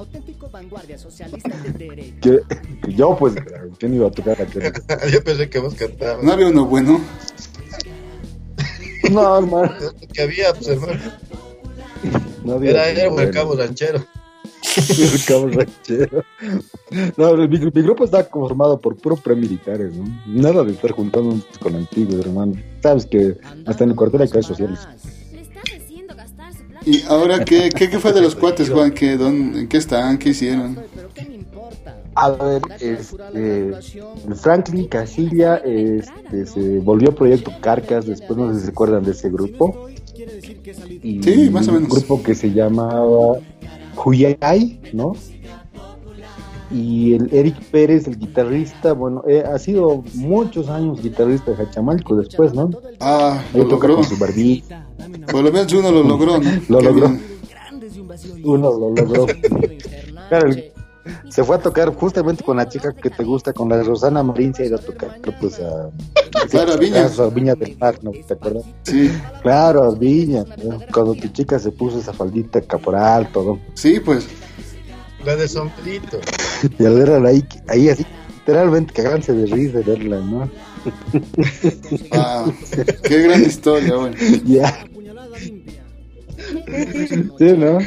Tocaba la quena? Que, que yo, pues, ¿quién iba a tocar la quena? Yo pensé que vos cantabas. No había uno bueno. No, hermano. que había, pues hermano. No había Era, era un bueno. mercado ranchero. Mercado ranchero. No, mi, mi grupo está conformado por puro premilitares, ¿no? Nada de estar juntando con antiguos, hermano. Sabes que hasta en el cuartel hay clases sociales. ¿Y ahora qué, qué, qué fue de los cuates, Juan? ¿Qué, dónde, ¿En qué están? ¿Qué hicieron? A ver, este, Franklin Casilla este, se volvió Proyecto Carcas, después no sé si se acuerdan de ese grupo. Y Sí, más o menos. Un grupo que se llamaba Huyay, ¿no? Y el Eric Pérez, el guitarrista, bueno, eh, ha sido muchos años guitarrista de Hachamalco después, ¿no? Ah, Ahí lo toca logró. con su barbita, Por lo menos uno lo logró, ¿no? Lo Qué logró. bien. uno lo logró. Claro, el- se fue a tocar justamente con la chica que te gusta, con la Rosana Marín, se ha ido a tocar, creo, pues a, Claro, a Viña. a Viña del Mar, ¿no? ¿Te acuerdas? Sí, Claro, a Viña, ¿no? cuando tu chica se puso esa faldita caporal, todo, sí, pues. La de sombrito. y al verla ahí, ahí así, literalmente cagándose de risa de verla, ¿no? Ah, qué gran historia, bueno. Ya. Sí, ¿no?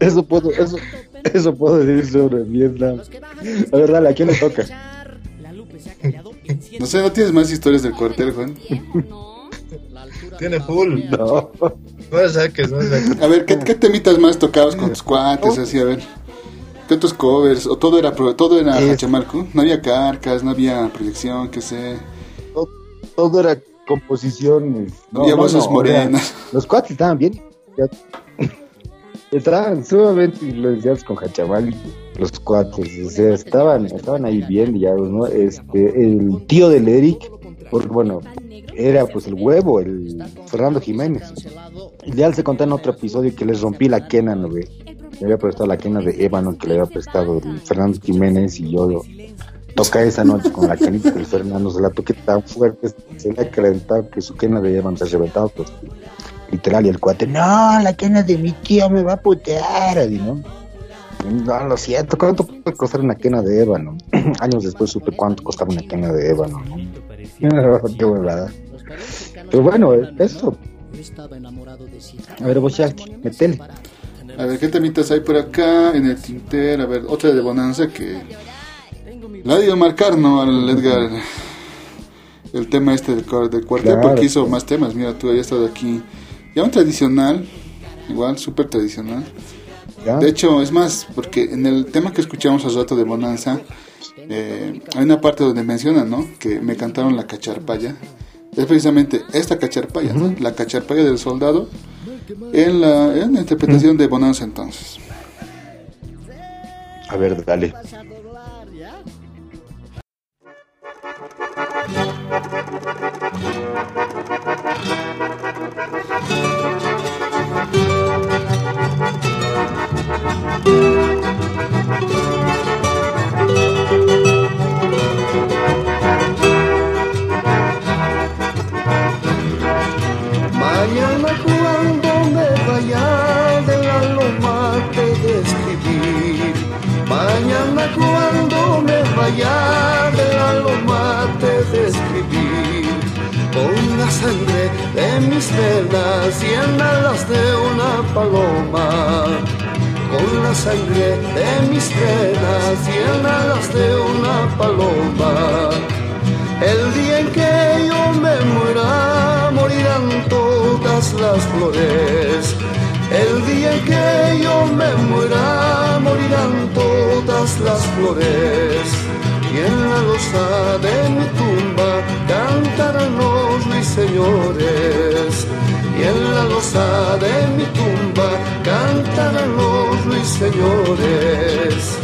Eso puedo, eso, eso puedo decir sobre Vietnam. A ver, dale, ¿a quién le toca? No sé, ¿no tienes más historias del cuartel, Juan? Tiene full. No. No saques, no saques. A ver, ¿qué, qué temitas más tocabas con tus cuates? Así, a ver. ¿Qué otros covers? ¿O todo era, todo era Hachamalco? No había carcas, no había proyección, qué sé. todo, todo era composiciones. No había voces morenas. los cuates estaban bien. Estaban sumamente influenciados con Hachamal, los cuates. O sea, estaban, estaban ahí bien ligados, ¿no? Este, el tío del Eric, porque bueno, era pues el huevo, el Fernando Jiménez. Ya se contó en otro episodio que les rompí la quena, ¿no ve? Le había prestado la quena de ébano que le había prestado el Fernando Jiménez y yo toca esa noche con la canita del Fernando, se la toqué tan fuerte, se le ha calentado que su quena de ébano se ha reventado, pues literal, y el cuate, no, la quena de mi tío me va a putear, así, ¿no? No, lo siento, ¿cuánto puede costar una quena de ébano? Años después supe cuánto costaba una quena de ébano, ¿no? Qué huevada. Pero bueno, eso. A ver, vos, Shakti, metele. A ver, ¿qué temitas hay por acá en el Tinter? A ver, otra de Bonanza que la ha ido a marcar, ¿no? Al Edgar. El tema este del, del cuartel, Claro. porque hizo más temas. Mira, tú habías estado aquí. Ya un tradicional, igual, súper tradicional. ¿Ya? De hecho, es más, porque en el tema que escuchamos hace rato de Bonanza, eh, hay una parte donde mencionan, ¿no? Que me cantaron la cacharpaya. Es precisamente esta cacharpaya, ¿no? La cacharpaya del soldado en la, en la interpretación de Bonanza entonces. A ver, dale. De mis venas y alas de una paloma. Con la sangre de mis venas y alas de una paloma. El día en que yo me muera, morirán todas las flores. El día en que yo me muera, morirán todas las flores. Y en la losa de mi tumba cantarán los ruiseñores. Y en la losa de mi tumba cantarán los ruiseñores.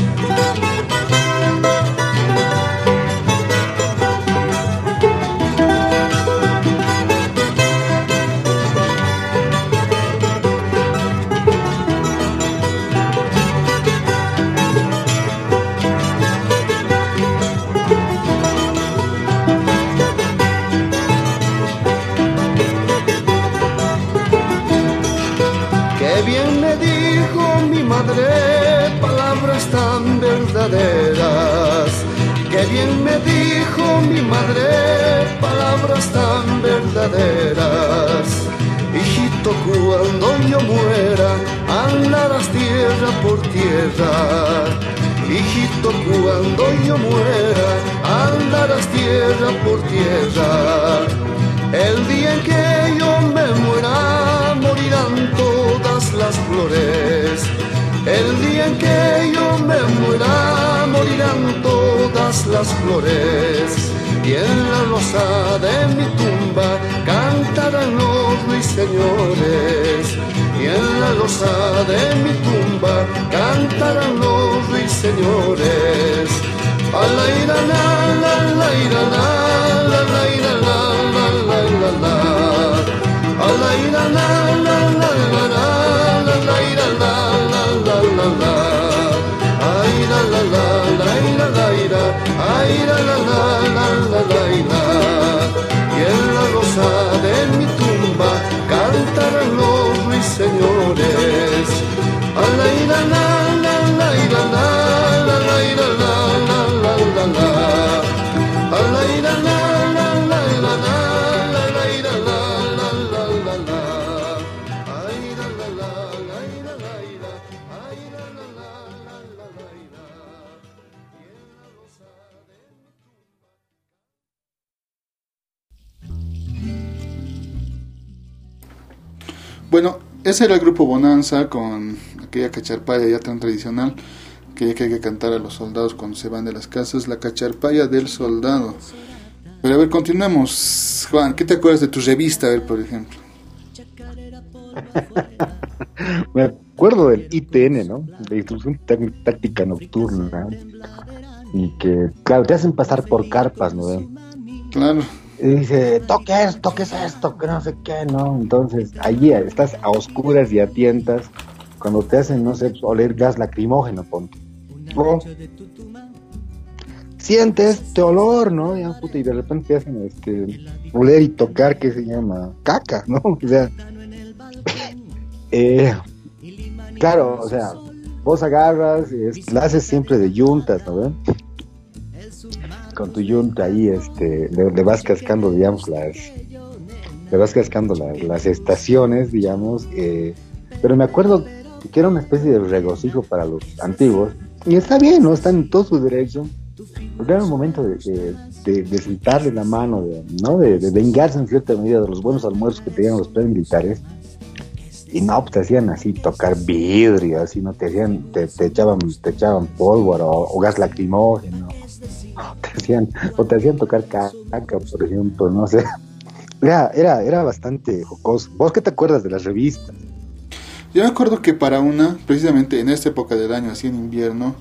Qué bien me dijo mi madre palabras tan verdaderas. Hijito, cuando yo muera, andarás tierra por tierra. Hijito, cuando yo muera, andarás tierra por tierra. El día en que yo me muera, morirán todas las flores. El día en que yo me muera, morirán todas las flores. Y en la losa de mi tumba cantarán los ruiseñores. Y en la losa de mi tumba cantarán los ruiseñores. A la ira la la ira la la la la la la la la. La la la la la la la la. Ay la la la la ira la ira, ay la la la la la la. Y la losa de mi tumba cantarán los ruiseñores. La la la la la la la ira la la la la la. Bueno, ese era el grupo Bonanza con aquella cacharpaya ya tan tradicional que que hay que cantar a los soldados cuando se van de las casas, la cacharpaya del soldado. Pero a ver, continuemos. Juan, ¿qué te acuerdas de tu revista, a ver, por ejemplo? Me acuerdo del ITN, ¿no? De Instrucción Tác- Táctica Nocturna. Y que, claro, te hacen pasar por carpas, ¿no? Claro. Y dice, toque esto, ¿qué es esto? Que no sé qué, ¿no? Entonces, allí estás a oscuras y a tientas cuando te hacen, no sé, oler gas lacrimógeno, ponte. O sientes este olor, ¿no? Ya, puta, y de repente te hacen este, oler y tocar, que se llama caca, ¿no? O sea, eh, claro, o sea, vos agarras, es- la haces siempre de yuntas, ¿no? Con tu yunta ahí, este, le, le vas cascando, digamos, las, le vas cascando la- las estaciones, digamos, eh, pero me acuerdo que era una especie de regocijo para los antiguos, y está bien, ¿no? Están en todo su derecho, porque era un momento de, de, de- de sentarle la mano, de, ¿no? De, de vengarse en cierta medida de los buenos almuerzos que tenían los militares y no, pues te hacían así tocar vidrio, así, ¿no? Te hacían, te, te echaban, te echaban pólvora o, o gas lacrimógeno, o te hacían, o te hacían tocar caca, por ejemplo, no sé. Era, era, era bastante jocoso. ¿Vos qué te acuerdas de las revistas? Yo me acuerdo que para una, precisamente en esta época del año, así en invierno,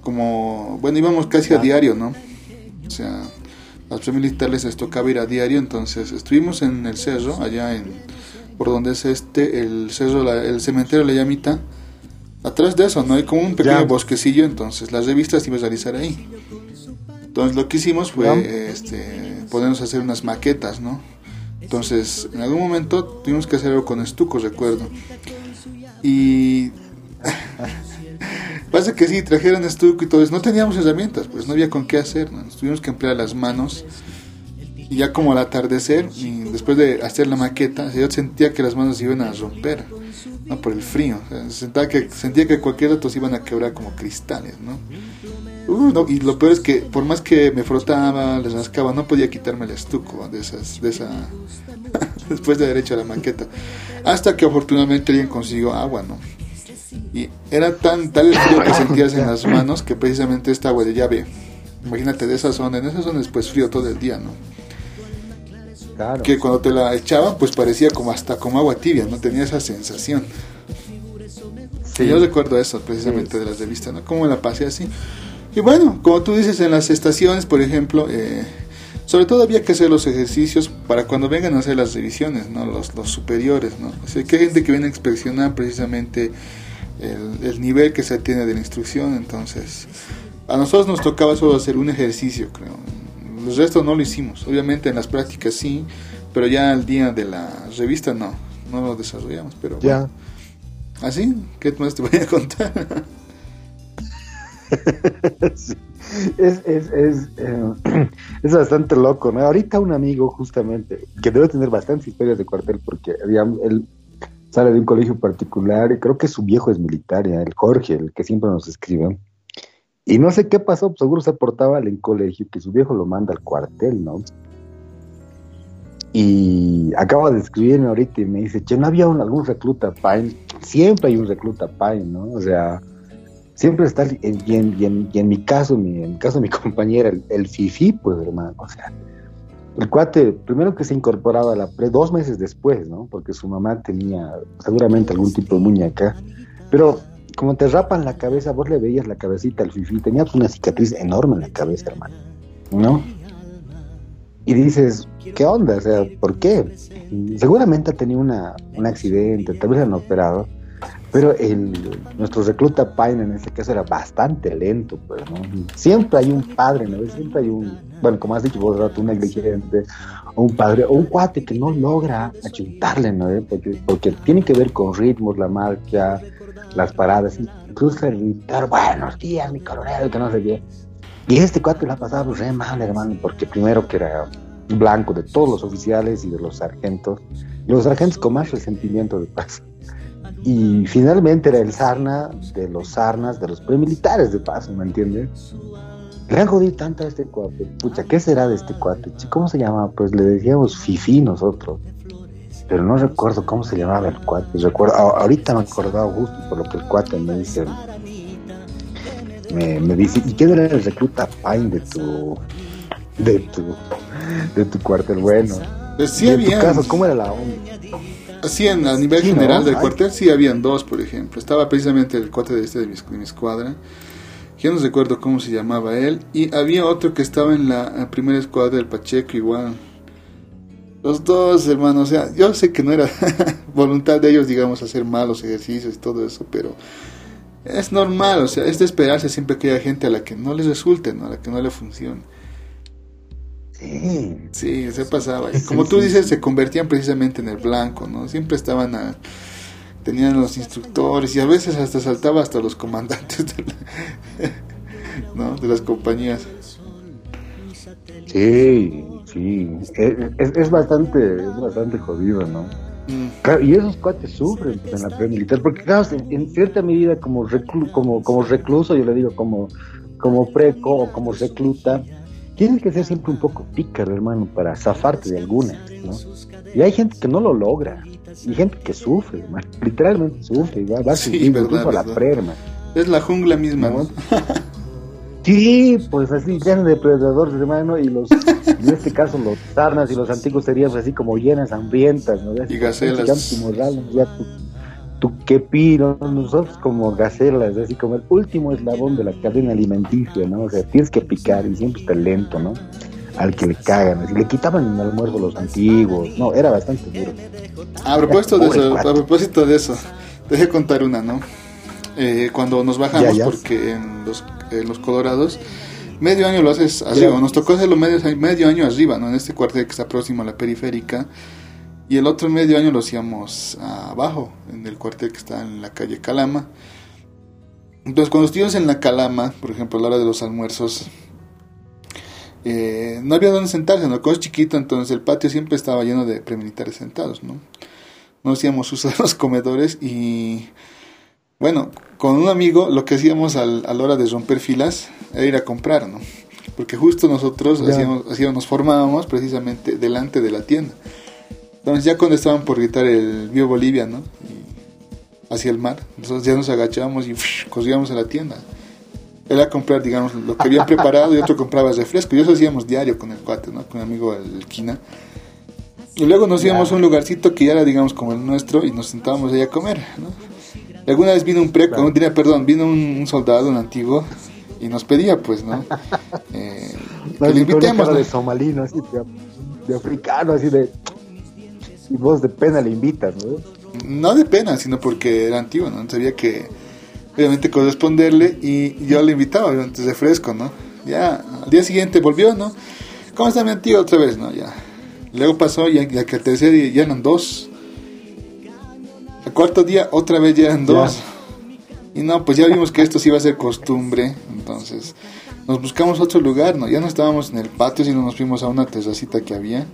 como, bueno, íbamos casi a diario, ¿no? O sea, a los militares les tocaba ir a diario, entonces estuvimos en el cerro, allá en, por donde es este, el cerro, la- el cementerio La Llamita. Atrás de eso, ¿no? Hay como un pequeño Ya. bosquecillo, entonces las revistas iban a realizar ahí. Entonces lo que hicimos fue este, ponernos a hacer unas maquetas, ¿no? Entonces, en algún momento tuvimos que hacer algo con estuco, recuerdo. Y pasa que sí, trajeron estuco y todo eso. No teníamos herramientas, pues no había con qué hacer, ¿no? Nos tuvimos que emplear las manos. Y ya como al atardecer, y después de hacer la maqueta, yo sentía que las manos se iban a romper, ¿no? Por el frío. O sea, sentía, que, sentía que cualquier rato se iban a quebrar como cristales, ¿no? Uh, no, Y lo peor es que por más que me frotaba, les rascaba, no podía quitarme el estuco de esas, de esa, después de haber hecho la maqueta. Hasta que afortunadamente alguien consiguió agua, ¿no? Y era tan tal el frío que sentías en las manos que precisamente esta agua de llave, imagínate de esa zona, en esa zona es pues frío todo el día, ¿no? Claro. Que cuando te la echaban pues parecía como hasta como agua tibia, no tenía esa sensación. Sí. Yo recuerdo eso precisamente de las revistas, ¿no? Cómo la pasé así. Y bueno, como tú dices, en las estaciones, por ejemplo, eh, sobre todo había que hacer los ejercicios para cuando vengan a hacer las revisiones, ¿no? Los, los superiores, ¿no? O sea, que hay gente que viene a inspeccionar precisamente el, el nivel que se tiene de la instrucción, entonces a nosotros nos tocaba solo hacer un ejercicio, creo. Los restos no lo hicimos. Obviamente en las prácticas sí, pero ya al día de la revista no, no lo desarrollamos. Pero Ya. bueno. ¿Así? ¿Qué más te voy a contar? Es, es, es, eh, es bastante loco, ¿no? Ahorita un amigo, justamente, que debe tener bastantes historias de cuartel, porque él sale de un colegio particular y creo que su viejo es militar, ya, el Jorge, el que siempre nos escribe. Y no sé qué pasó, pues seguro se portaba al en colegio, que su viejo lo manda al cuartel, ¿no? Y acaba de escribirme ahorita y me dice, che, ¿no había algún recluta Pine? Siempre hay un recluta Pine, ¿no? O sea, siempre está, y en, y en- y en mi caso, mi, en el caso de mi compañera, el, el Fifi, pues hermano, o sea, el cuate, primero que se incorporaba a la pre, dos meses después, ¿no? Porque su mamá tenía seguramente algún tipo de muñeca, pero como te rapan la cabeza, vos le veías la cabecita al Fifi, tenía pues, una cicatriz enorme en la cabeza, hermano, ¿no? Y dices, ¿qué onda? O sea, ¿por qué? Seguramente ha tenido una, un accidente, tal vez han operado, pero el, nuestro recluta Pine en este caso era bastante lento, pues, ¿no? Siempre hay un padre, ¿no? Siempre hay un, bueno, como has dicho vos, rato, un negligente, un padre, o un cuate que no logra achuntarle, ¿no? Porque, porque tiene que ver con ritmos, la marcha, las paradas, incluso el gritar, buenos días, mi coronel, que no sé qué. Y este cuate la pasaba pues, re mal, hermano, porque primero que era blanco de todos los oficiales y de los sargentos, y los sargentos con más resentimiento de paz. Y finalmente era el sarna de los sarnas de los premilitares de paso, ¿me entiendes? Le han jodido tanto a este cuate. Pucha, ¿qué será de este cuate? ¿Cómo se llama? Pues le decíamos Fifi nosotros. Pero no recuerdo cómo se llamaba el cuate. Recuerdo, ahorita me he acordado justo por lo que el cuate me dice. Me, me dice, ¿y quién era el recluta Pine de tu. de tu. de tu cuartel? Bueno. Pues sí en tu caso, ¿cómo era la onda? Así en, a nivel general del cuartel sí habían dos, por ejemplo. Estaba precisamente el cuate de este de mi, de mi escuadra. Yo no recuerdo cómo se llamaba él. Y había otro que estaba en la primera escuadra del Pacheco igual. Los dos, hermanos. O sea, yo sé que no era voluntad de ellos, digamos, hacer malos ejercicios y todo eso, pero es normal. O sea, es de esperarse siempre que haya gente a la que no les resulte, ¿no? a la que no le funcione. Sí. Sí, se pasaba. Y como tú dices, se convertían precisamente en el blanco, ¿no? Siempre estaban a, tenían los instructores y a veces hasta saltaba hasta los comandantes de, la- ¿no? de las compañías. Sí, sí. Es, bastante, es bastante jodido, ¿no? Mm, y esos cuates sufren pues, en la pre militar, porque claro, en, en cierta medida como, reclu- como, como recluso, yo le digo como, como preco o como recluta, tienes que ser siempre un poco pícaro, hermano, para zafarte de alguna, ¿no? Y hay gente que no lo logra, y gente que sufre, hermano, literalmente sufre, y va, va Sí, sufriendo verdad, incluso a la verdad. pre, hermano. Es la jungla misma, ¿no? Sí, pues así llenos de depredadores, hermano, y los, en este caso los sarnas y los antiguos serían así como llenas, hambrientas, ¿no? Y gacelas. Morral, ya tu, tu quepiro, nosotros como gacelas, así como el último eslabón de la cadena alimenticia, ¿no? O sea, tienes que picar y siempre está lento, ¿no? Al que le cagan, así le quitaban el almuerzo los antiguos, no, era bastante duro. A propósito de eso, a propósito de eso, te voy a contar una, ¿no? Eh, cuando nos bajamos, Ya, ya. porque en los, en los Colorados, medio año lo haces Ya. arriba, nos tocó hacerlo medio, medio año arriba, ¿no? En este cuartel que está próximo a la periférica, y el otro medio año lo hacíamos abajo, en el cuartel que está en la calle Calama. Entonces, cuando estuvimos en la Calama, por ejemplo, a la hora de los almuerzos, eh, no había donde sentarse, ¿no? Como es chiquito, entonces el patio siempre estaba lleno de premilitares sentados, ¿no? No hacíamos uso de los comedores y, bueno, con un amigo lo que hacíamos al, a la hora de romper filas era ir a comprar, ¿no? Porque justo nosotros hacíamos, hacíamos, nos formábamos precisamente delante de la tienda. Entonces ya cuando estaban por gritar el Vivo Bolivia, ¿no? Y hacia el mar, nosotros ya nos agachábamos y ¡fush! corríamos a la tienda. Era comprar, digamos, lo que habían preparado y otro compraba refresco. Y eso hacíamos diario con el cuate, ¿no? Con el amigo el Quina. Y luego nos íbamos a un lugarcito que ya era, digamos, como el nuestro y nos sentábamos ahí a comer, ¿no? Y alguna vez vino un preco, un día, perdón, vino un, un soldado, un antiguo, y nos pedía, pues, ¿no? Eh, que le invitemos, ¿no? de somalino, así de, de africano, así de. Y vos de pena le invitas, ¿no? no de pena, sino porque era antiguo, ¿no? Sabía que obviamente corresponderle y yo le invitaba antes de fresco, ¿no? Ya, al día siguiente volvió, ¿no? ¿Cómo está mi antiguo otra vez, no? Ya. Luego pasó, ya, ya que al tercer día ya eran dos. Al cuarto día otra vez ya eran Ya. dos. Y no, pues ya vimos que esto sí iba a ser costumbre, entonces nos buscamos otro lugar, ¿no? Ya no estábamos en el patio, sino nos fuimos a una terracita que había.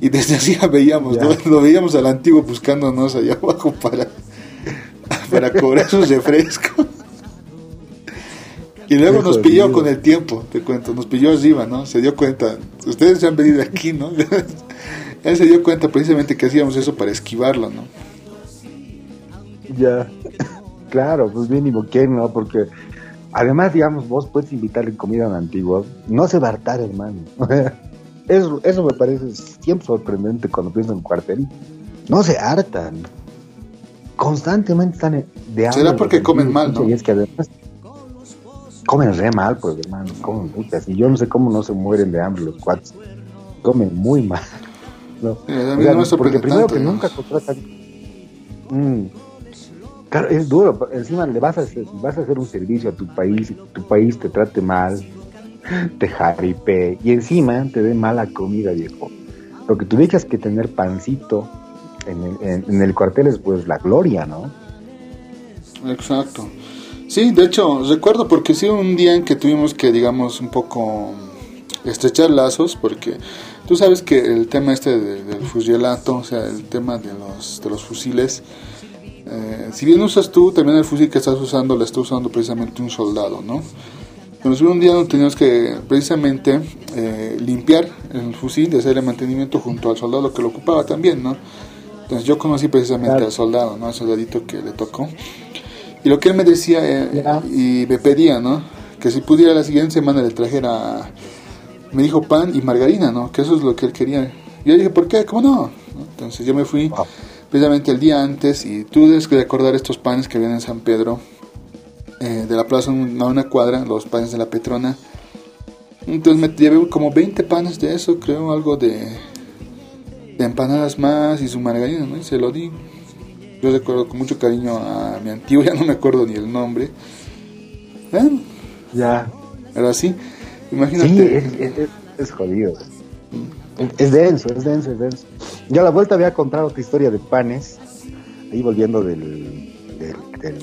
Y desde así veíamos. ¿no? Lo veíamos al antiguo buscándonos allá abajo para, para cobrar su refresco. Y luego nos pilló con el tiempo, te cuento, nos pilló arriba, ¿no? Se dio cuenta, ustedes ya han venido aquí, ¿no? Él se dio cuenta precisamente que hacíamos eso para esquivarlo, ¿no? Ya. Claro, pues mínimo quién, ¿no? Porque además, digamos, vos puedes invitarle comida a un antiguo. No se va a hartar, hermano. Eso, eso me parece siempre sorprendente cuando pienso en cuartel. No se hartan. Constantemente están de hambre. Será porque comen mal, ¿no? Y es que además comen re mal, pues, hermano. Comen muchas. Y yo no sé cómo no se mueren de hambre los cuates. Comen muy mal. ¿no? O sea, sorprende porque primero tanto, que ¿no? nunca contratan. Mm. Claro, es duro. Encima le vas a hacer, vas a hacer un servicio a tu país y tu país te trate mal, te jaripe y encima te dé mala comida, viejo. Lo que tuvieras que tener pancito en el, en, en el cuartel es pues la gloria, ¿no? Exacto. Sí, de hecho, recuerdo porque sí un día en que tuvimos que, digamos, un poco estrechar lazos, porque tú sabes que el tema este de- del fusilato, o sea, el tema de los, de los fusiles, eh, si bien usas tú, también el fusil que estás usando lo está usando precisamente un soldado, ¿no? Entonces un día teníamos que precisamente eh, limpiar el fusil, de hacerle mantenimiento junto al soldado que lo ocupaba también, ¿no? Entonces yo conocí precisamente Claro. al soldado, ¿no? Al soldadito que le tocó. Y lo que él me decía eh, y me pedía, ¿no? Que si pudiera la siguiente semana le trajera, me dijo pan y margarina, ¿no? Que eso es lo que él quería. Y yo dije, ¿por qué? ¿Cómo no? Entonces yo me fui precisamente el día antes y tú debes que recordar estos panes que habían en San Pedro, eh, de la plaza a una cuadra, los panes de la Petrona. Entonces me llevé como 20 panes de eso, creo, algo de, de empanadas más y su margarina, ¿no? Y se lo di. Yo recuerdo con mucho cariño a mi antiguo, ya no me acuerdo ni el nombre. Bueno, Ya. era así. Sí, Imagínate. es, es, es- es jodido. Es denso, es denso, es denso. Yo a la vuelta había contado otra historia de panes, ahí volviendo del, del, del,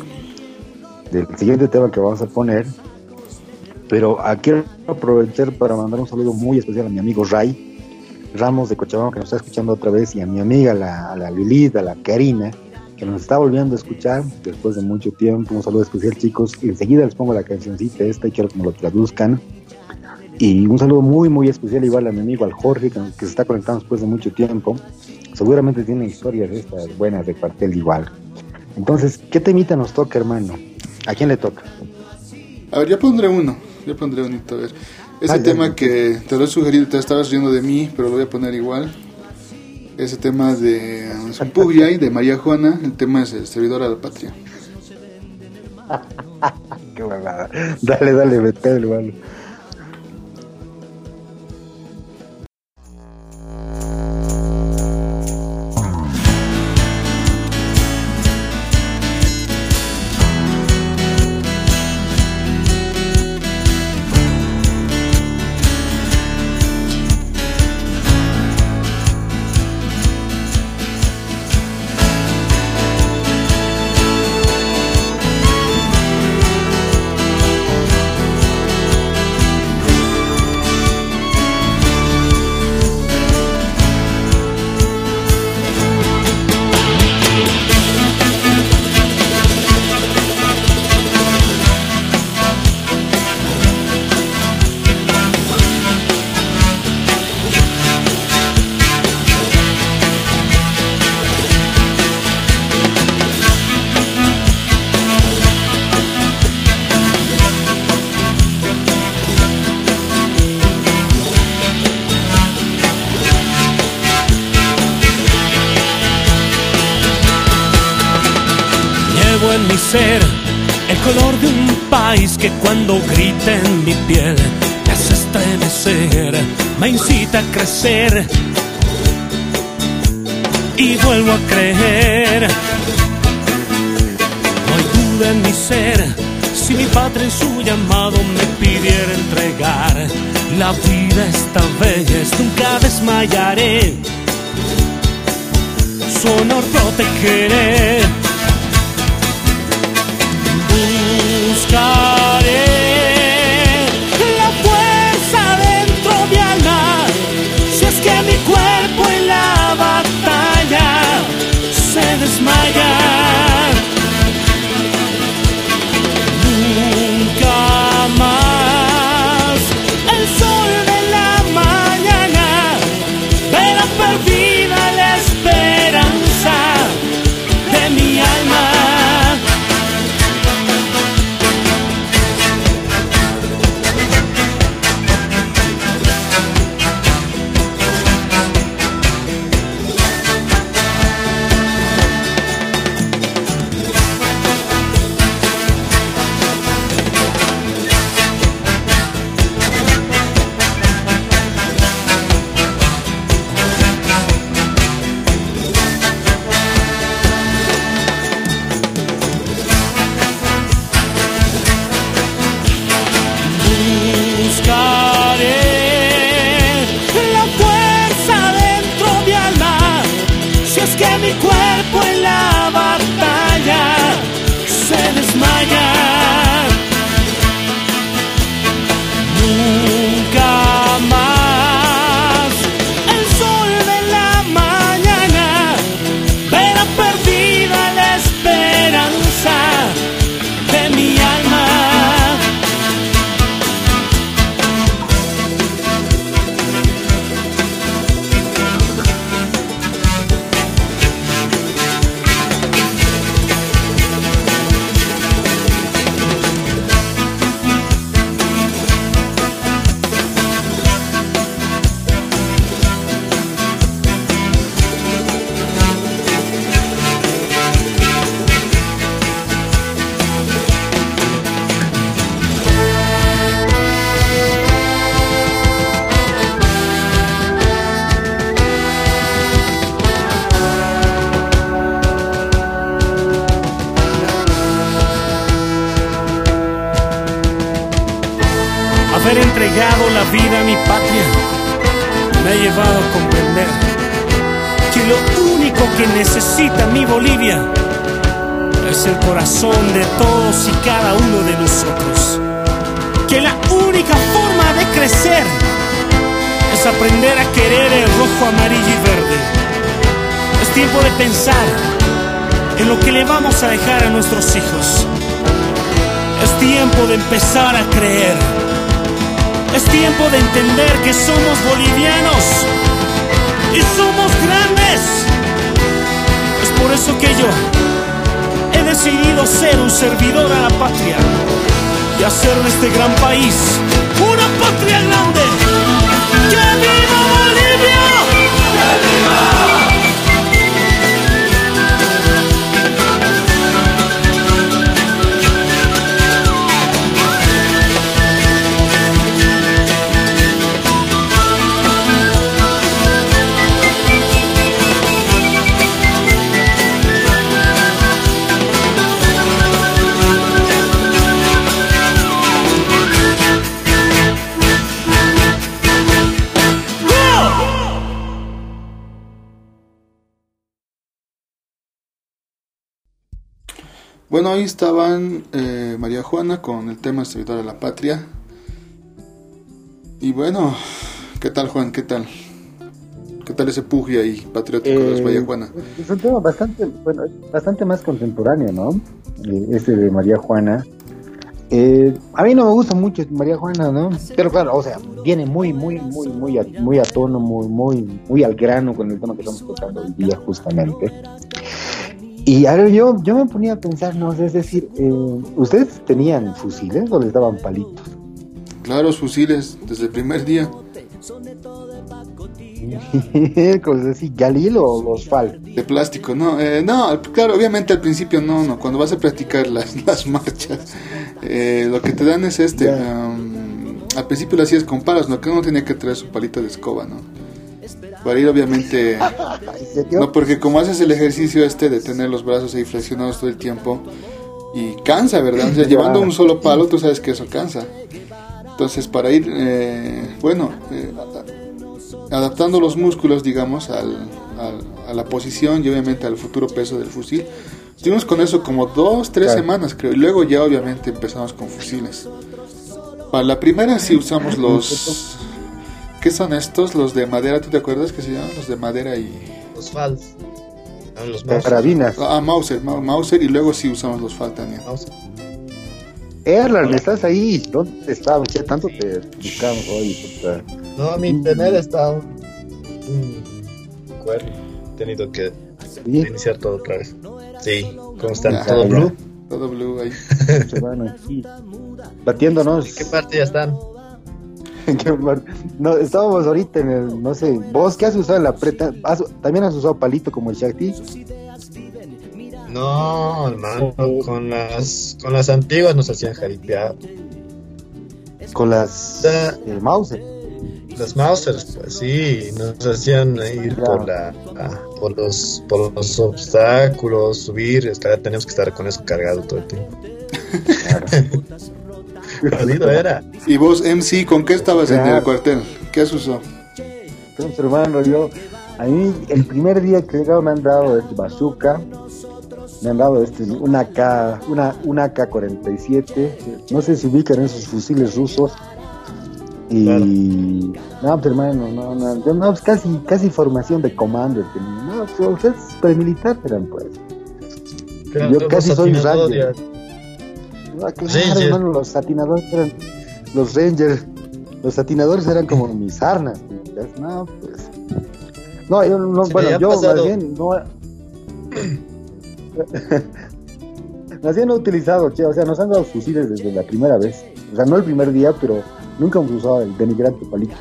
del siguiente tema que vamos a poner. Pero ah, quiero aprovechar para mandar un saludo muy especial a mi amigo Ray Ramos de Cochabamba, que nos está escuchando otra vez, y a mi amiga, la, a la Lilith, a la Karina, que nos está volviendo a escuchar después de mucho tiempo. Un saludo especial, chicos. Enseguida les pongo la cancioncita esta y quiero que me lo traduzcan. Y un saludo muy, muy especial igual a mi amigo, al Jorge, que, que se está conectando después de mucho tiempo. Seguramente tiene historias estas buenas de cuartel igual. Entonces, ¿qué temita nos toca, hermano? ¿A quién le toca? A ver, yo pondré uno. Yo pondré unito, a ver. Ese Ah, tema ya. que te lo he sugerido, te estabas riendo de mí, pero lo voy a poner igual. Ese tema de Zumpugriay, de María Juana, el tema es el servidor a la patria. Qué huevada. Dale, dale, vete, hermano. Necesita mi Bolivia es el corazón de todos y cada uno de nosotros. Que la única forma de crecer es aprender a querer el rojo, amarillo y verde. Es tiempo de pensar en lo que le vamos a dejar a nuestros hijos. Es tiempo de empezar a creer. Es tiempo de entender que somos bolivianos y somos grandes. Por eso que yo he decidido ser un servidor a la patria y hacer de este gran país una patria grande. ¡Que viva Bolivia! Bueno, ahí estaban eh, María Juana con el tema Servidor a la Patria. Y bueno, ¿qué tal Juan? ¿Qué tal? ¿Qué tal ese pugio ahí patriótico de Eh, María Juana? Es un tema bastante, bueno, bastante más contemporáneo, ¿no? Eh, Este de María Juana. Eh, a mí no me gusta mucho María Juana, ¿no? Pero claro, o sea, viene muy, muy, muy, muy a, muy a tono, muy, muy, muy al grano con el tema que estamos tocando hoy día, justamente. Y a ver, yo, yo me ponía a pensar, no es decir, eh, ¿ustedes tenían fusiles o les daban palitos? Claro, fusiles desde el primer día. Cosas así, Galil o los FAL. De plástico, no, eh, no, claro, obviamente al principio no, no, cuando vas a practicar las, las marchas, eh, lo que te dan es este, um, al principio lo hacías con palos, no, que uno tenía que traer su palito de escoba, ¿no? Para ir obviamente, no, porque como haces el ejercicio este de tener los brazos ahí flexionados todo el tiempo, y cansa, ¿verdad? O sea, llevando un solo palo, tú sabes que eso cansa. Entonces, para ir, eh, bueno, eh, adaptando los músculos, digamos, al, al- a la posición y obviamente al futuro peso del fusil, estuvimos con eso como dos, tres Claro. semanas, creo. Y luego ya obviamente empezamos con fusiles. Para la primera sí usamos los... ¿Qué son estos? Los de madera, ¿tú te acuerdas que se llaman? Los de madera y... Los FALs. Los carabinas. Ah, Mauser, Mau- Mauser y luego sí usamos los FAL también. Mauser. Erlan, estás ahí. ¿Dónde estabas? ¿Qué tanto te buscamos hoy? puta? No, mi internet está un, un cuerno. He tenido que Sí, iniciar todo otra vez. Sí, ¿cómo están? ¿Todo ya. blue? Todo blue ahí. aquí. Batiéndonos. ¿En qué parte ya están? No, estábamos ahorita en el, no sé, vos qué has usado en la preta, ¿Has- también has usado palito como el Shakti, No, hermano, con las, con las antiguas nos hacían jaripear. con las Ya. eh, Mauser. Las Mausers, pues sí, nos hacían ir por la por los por los obstáculos, subir, es que ahora tenemos que estar con eso cargado todo el tiempo. Jodido era. ¿Y vos, MC, con qué estabas en el Claro. cuartel? ¿Qué has usado? Entonces, hermano, yo, a mí el primer día que llegaba me han dado este bazooka, me han dado este, una K, una, una K-47, no sé si ubican esos fusiles rusos. Y no, pues, hermano, no, no, yo, no, pues, casi, casi formación de comando. No, pues, es premilitar eran pues. Claro, Yo casi soy un atinadores. No, claro, hermano, los satinadores eran los Rangers. Los satinadores eran como mis arnas. No, pues. No, yo no, Se bueno, yo pasado- más bien no. más bien no he utilizado, che, o sea, nos han dado fusiles desde la primera vez. O sea, no el primer día, pero nunca hemos usado el denigrante palito.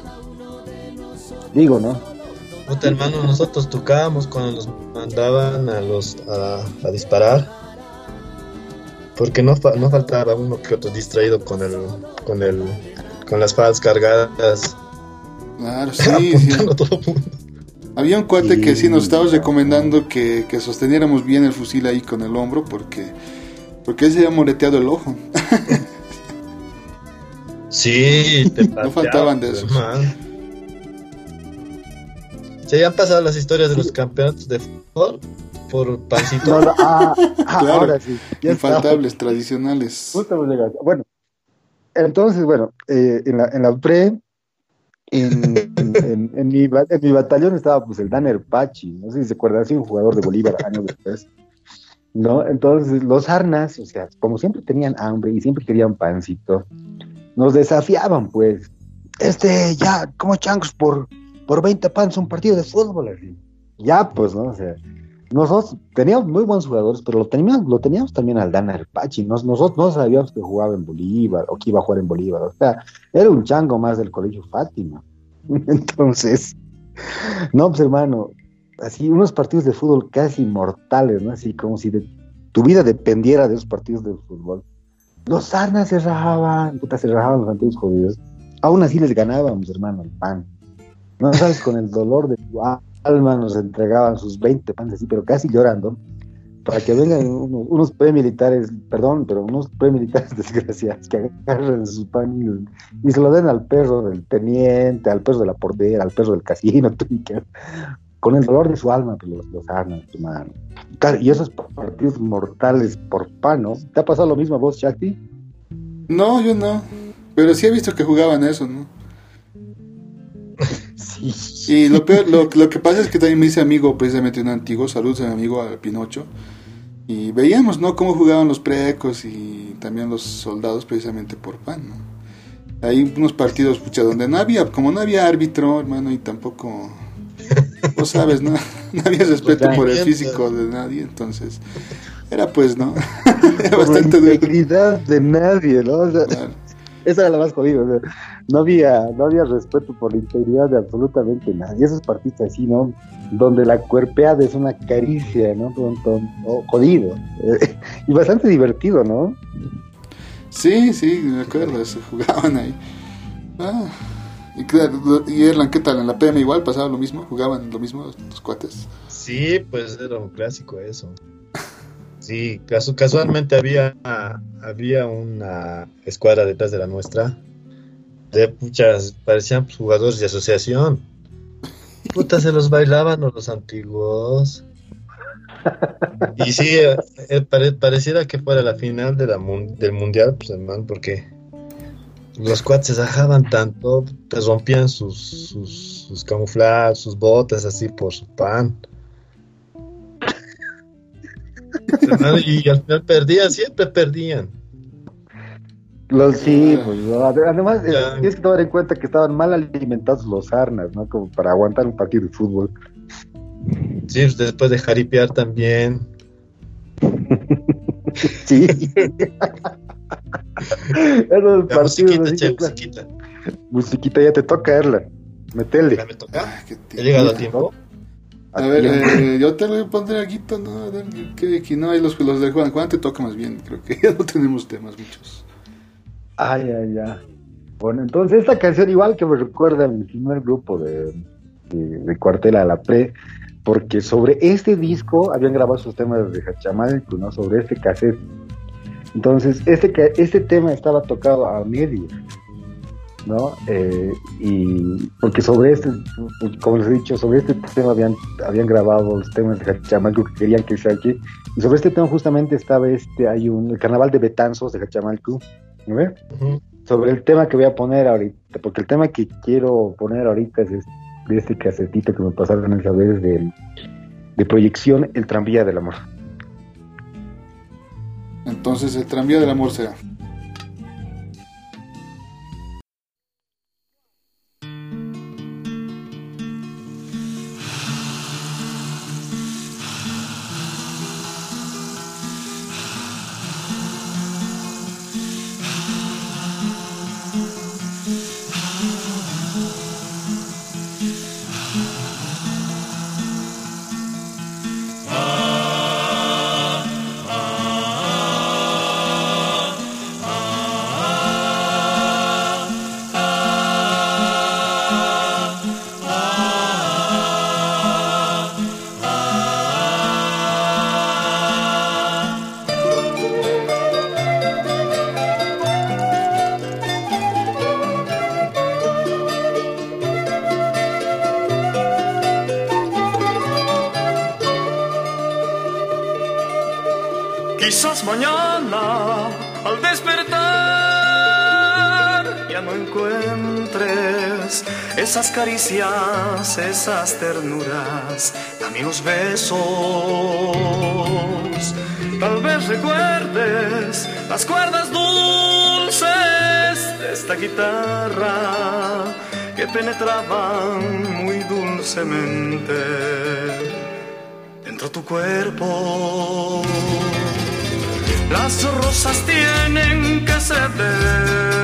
Digo, ¿no? Puta hermano, nosotros tocábamos cuando nos mandaban a los a, a disparar. Porque no, fa- no faltaba uno que otro distraído con el con el con las falas cargadas, Claro, sí, sí. a todo mundo. Había un cuate que sí nos estaba recomendando que, que sosteniéramos bien el fusil ahí con el hombro porque porque él se había moreteado el ojo. Sí, te No faltaban de hermano. Se habían pasado las historias de los campeonatos de fútbol por pancito. No, no, ah, ah, Claro. ahora sí. ya está. Infaltables, tradicionales. Justo. Bueno, entonces, bueno, eh, en, la, en la pre, en, en, en mi, en mi batallón estaba pues el Danner Pachi, no sé si se acuerdan, así un jugador de Bolívar años después. ¿No? Entonces, los Arnas, o sea, como siempre tenían hambre y siempre querían pancito, nos desafiaban, pues. Este, ya, como changos por, por 20 panes un partido de fútbol, así. Ya, pues, ¿no? O sea, nosotros teníamos muy buenos jugadores, pero lo teníamos, lo teníamos también al Dan Arpachi. Nos, nosotros no sabíamos que jugaba en Bolívar o que iba a jugar en Bolívar. O sea, era un chango más del colegio Fátima. Entonces, no, pues hermano, así unos partidos de fútbol casi mortales, ¿no? Así como si tu vida dependiera de esos partidos de fútbol. Los Sarnas se rajaban, puta, se rajaban los antiguos jodidos. Aún así les ganábamos, hermano, el pan. No sabes, con el dolor de tu alma nos entregaban sus 20 panes así, pero casi llorando, para que vengan unos, unos premilitares, perdón, pero unos premilitares desgraciados que agarren su pan y, y se lo den al perro del teniente, al perro de la portera, al perro del casino, con el dolor de su alma, pues los, los arman. Claro, Y esos partidos mortales por pan, ¿no? ¿Te ha pasado lo mismo a vos, Shakti? No, yo no. Pero sí he visto que jugaban eso, ¿no? Sí. Y lo peor, lo, lo que pasa es que también me hice amigo precisamente un antiguo, saludos a mi amigo al Pinocho. Y veíamos, ¿no? Cómo jugaban los precos y también los soldados precisamente por pan, ¿no? Hay unos partidos, pucha, donde no había, como no había árbitro, hermano, y tampoco, vos sabes, ¿no? No había respeto por el físico de nadie, entonces, era pues, ¿no? Era la bastante duro. integridad de nadie, ¿no? O sea, Claro. Esa era la más jodida. o sea, no había, no había respeto por la integridad de absolutamente nadie. Y esos partidos así, ¿no? Donde la cuerpeada es una caricia, ¿no? Oh, jodido. Y bastante divertido, ¿no? Sí, sí, me acuerdo, se jugaban ahí. Ah, y claro, y Erlan, ¿qué tal? En la PM igual pasaba lo mismo, jugaban lo mismo los cuates. Sí, pues era un clásico eso. Sí, casu- casualmente había, había una escuadra detrás de la nuestra. De puchas, parecían pues, jugadores de asociación. Puta, se los bailaban los antiguos. Y sí, eh, eh, pare- pareciera que fuera la final del mundial, pues hermano, porque los cuates se sajaban tanto, te rompían sus, sus, sus camuflajes, sus botas así por su pan. Y al final perdían, siempre perdían. Los sí, pues, además Ya. tienes que tomar en cuenta que estaban mal alimentados los arnas, ¿no? Como para aguantar un partido de fútbol. Sí, después de jaripear también. Sí. Esos La musiquita, che, musiquita. Musiquita, ya te toca, Erlan. Metele. Ya me toca. Ah, He tío. llegado a tiempo. A ver, eh, yo te lo poner aquí, ¿no? A ver, que aquí no hay los, los de Juan. Juan te toca más bien, creo que ya no tenemos temas muchos. Ay, ay, ay. Bueno, entonces esta canción igual que me recuerda a mi primer grupo de, de, de Cuartela a la Pre, porque sobre este disco habían grabado sus temas de Hachamalcu, ¿no? Sobre este cassette. Entonces, este, este tema estaba tocado a medio, ¿no? Eh, y porque sobre este, como les he dicho, sobre este tema habían, habían grabado los temas de Hachamalcu que querían que se aquí. Y sobre este tema justamente estaba este, hay un, el carnaval de Betanzos de Hachamalcu, ¿no ve? Sobre el tema que voy a poner ahorita, porque el tema que quiero poner ahorita es este, de este casetito que me pasaron esa vez de, de proyección, El tranvía del amor. Entonces, el tranvía del amor será. Esas caricias, esas ternuras, también los besos. Tal vez recuerdes las cuerdas dulces de esta guitarra que penetraban muy dulcemente dentro tu cuerpo. Las rosas tienen que ceder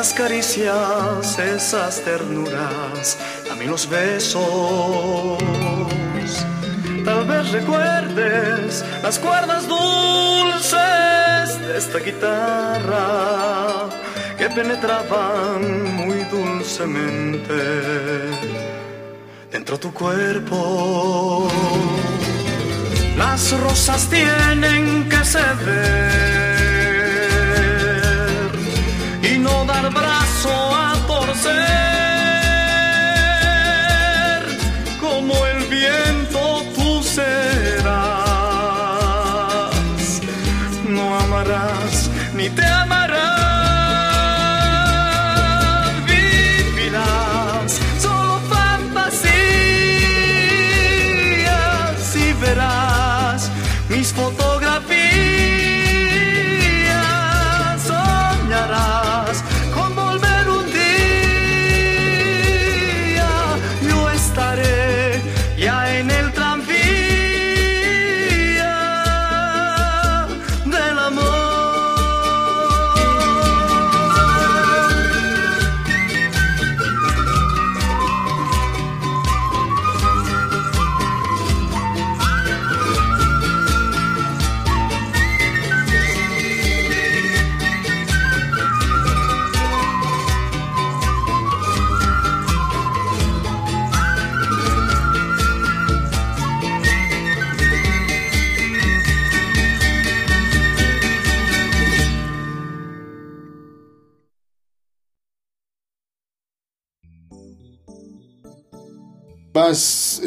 esas caricias, esas ternuras, también los besos. Tal vez recuerdes las cuerdas dulces de esta guitarra que penetraban muy dulcemente dentro de tu cuerpo. Las rosas tienen que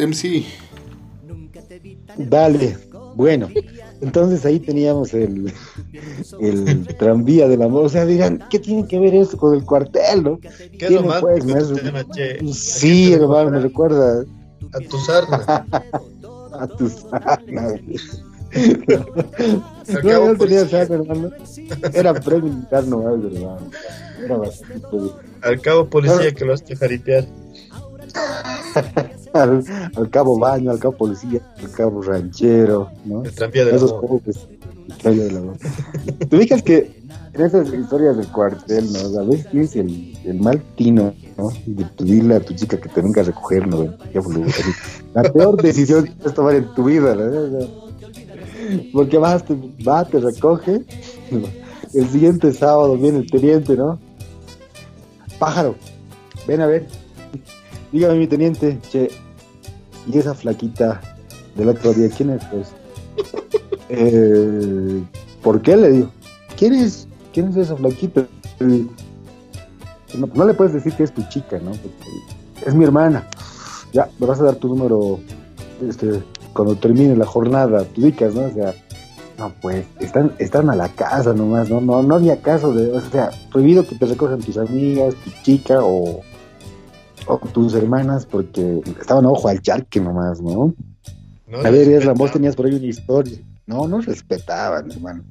MC. Dale, bueno, entonces ahí teníamos el, el tranvía del amor. O sea, dirán, ¿qué tiene que ver esto con el cuartel, no? ¿Qué es Tiene, lo más pues, que más- te tema, che? Sí, hermano, me recuerda A tu sarna. a tus sarnas. Acabo No, no tenía decir. sarna, hermano. Era pre-militar nomás, hermano. Era bastante. Al cabo policía que lo has hecho jaripear. Al, al cabo baño, al cabo policía, al cabo ranchero, ¿no? El tranvía del Esos pobres. el. Te ubicas que en esas historias del cuartel, ¿no? A veces tienes el, el mal tino, ¿no? De pedirle a tu chica que te venga a recoger, ¿no? La peor decisión que puedes tomar en tu vida, ¿no? Porque vas, te, va, te recoge. El siguiente sábado viene el teniente, ¿no? Pájaro, ven a ver. Dígame, mi teniente, che, y esa flaquita del otro día, ¿quién es? Pues? Eh, ¿Por qué le digo? ¿Quién es? ¿Quién es esa flaquita? Eh, No, no le puedes decir que es tu chica, ¿no? Porque es mi hermana. Ya, me vas a dar tu número este, cuando termine la jornada, te ubicas, ¿no? O sea, no, pues, están, están a la casa nomás, ¿no? No, no había caso de, o sea, prohibido que te recojan tus amigas, tu chica o, o tus hermanas, porque estaban a ojo al charque nomás, ¿no? No a ver, Esra, vos tenías por ahí una historia. No, no respetaban, hermano.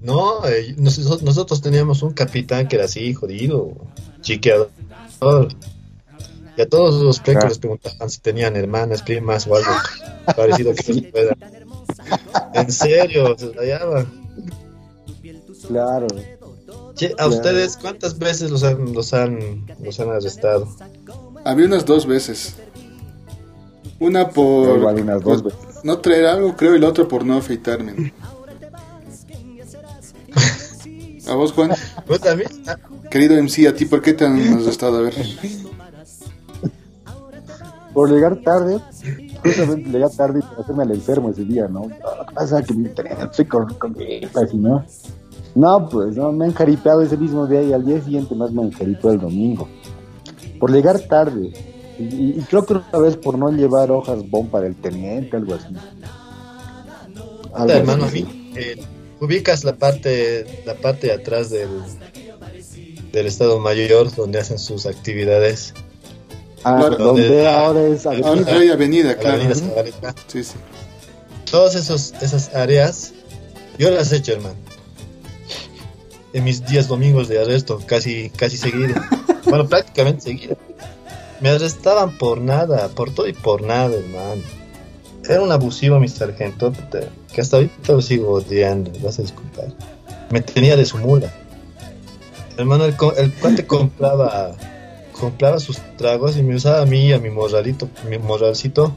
No, eh, nosotros, nosotros teníamos un capitán que era así, jodido, chiqueador. Y a todos los plecos Ah. les preguntaban si tenían hermanas, primas o algo parecido que Sí. pueda. En serio, se rayaban. Claro. Che, ¿a ustedes cuántas veces los han, los han, los han arrestado? Había unas dos veces. Una por Igual unas dos por veces. no traer algo, creo, y la otra por no afeitarme. ¿A vos, Juan? ¿Vos también? Ah, Querido MC, ¿a ti por qué te han arrestado? A ver. Por llegar tarde, justamente llegar tarde y hacerme al enfermo ese día, ¿no? Lo que pasa que tenía estoy con, con gripas y no. No, pues no, me han jaripeado ese mismo día y al día siguiente más me han el domingo. Por llegar tarde. Y, y- creo que una vez por no llevar hojas bomb para el teniente, algo así. Algo hermano, a así. mí, eh, ubicas la parte, la parte de atrás del, del Estado Mayor donde hacen sus actividades. Ah, Claro, donde donde- ahora es Ahora avenida. hay avenida, la claro. Avenida. Sí, sí. Todas esos, esas áreas, yo las he hecho, hermano. En mis días domingos de arresto, casi, casi seguido. bueno, prácticamente seguido. Me arrestaban por nada, por todo y por nada, hermano. Era un abusivo mi sargento, que hasta ahorita lo sigo odiando, vas a disculpar. Me tenía de su mula. Hermano, el, el cuate compraba compraba sus tragos y me usaba a mí y a mi morralito, mi morralcito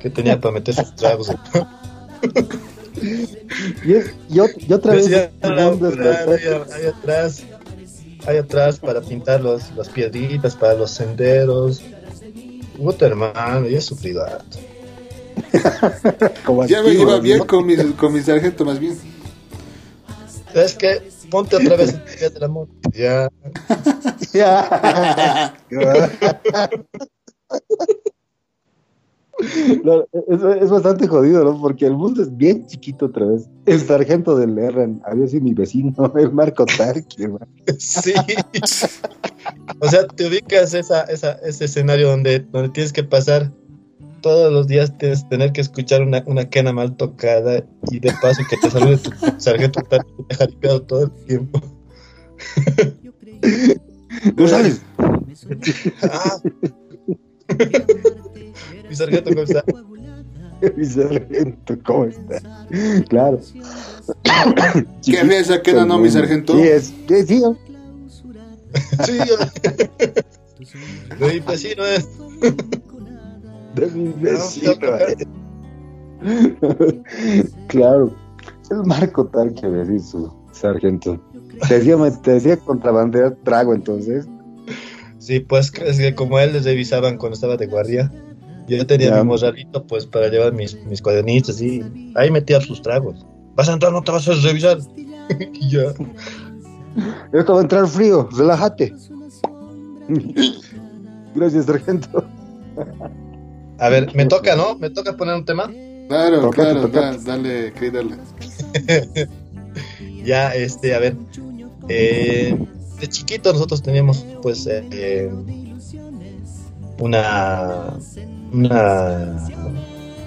que tenía para meter sus tragos. y, yo, otra vez ahí, atrás, ahí atrás para pintar los, las piedritas para los senderos. Puta hermano, yo he sufrido harto. ya me iba bien con mi, con mi sargento más bien. Es que ponte otra vez el día del amor. Ya. ya. es, bastante jodido, ¿no? Porque el mundo es bien chiquito otra vez. El sargento del Lerran había sido mi vecino, el Marco Tarki, Sí. o sea, te ubicas esa, esa, ese escenario donde, donde tienes que pasar todos los días tienes tener que escuchar una, una quena mal tocada y de paso que te salude tu sargento jaripeado todo el tiempo. ¿Tú sabes? Ah. Mi sargento, ¿cómo está? Mi sargento, ¿cómo está? Claro. ¿Qué había esa queda, no, mi sargento? Sí, es, sí, sí. sí, yo... De mi vecino es. De mi vecino. claro. El Marco tal que decir su sargento. Te decía, te decía contrabandear trago entonces. Sí, pues es que como él les revisaban cuando estaba de guardia, yo tenía mi morralito pues para llevar mis, mis cuadernitos y ahí metía sus tragos. Vas a entrar, no te vas a revisar. y ya. Esto va a entrar frío, relájate. Gracias, sargento. A ver, me toca, ¿no? ¿Me toca poner un tema? Claro, claro, dale, dale. ya, este, a ver. Eh, de chiquito nosotros teníamos pues eh, una, una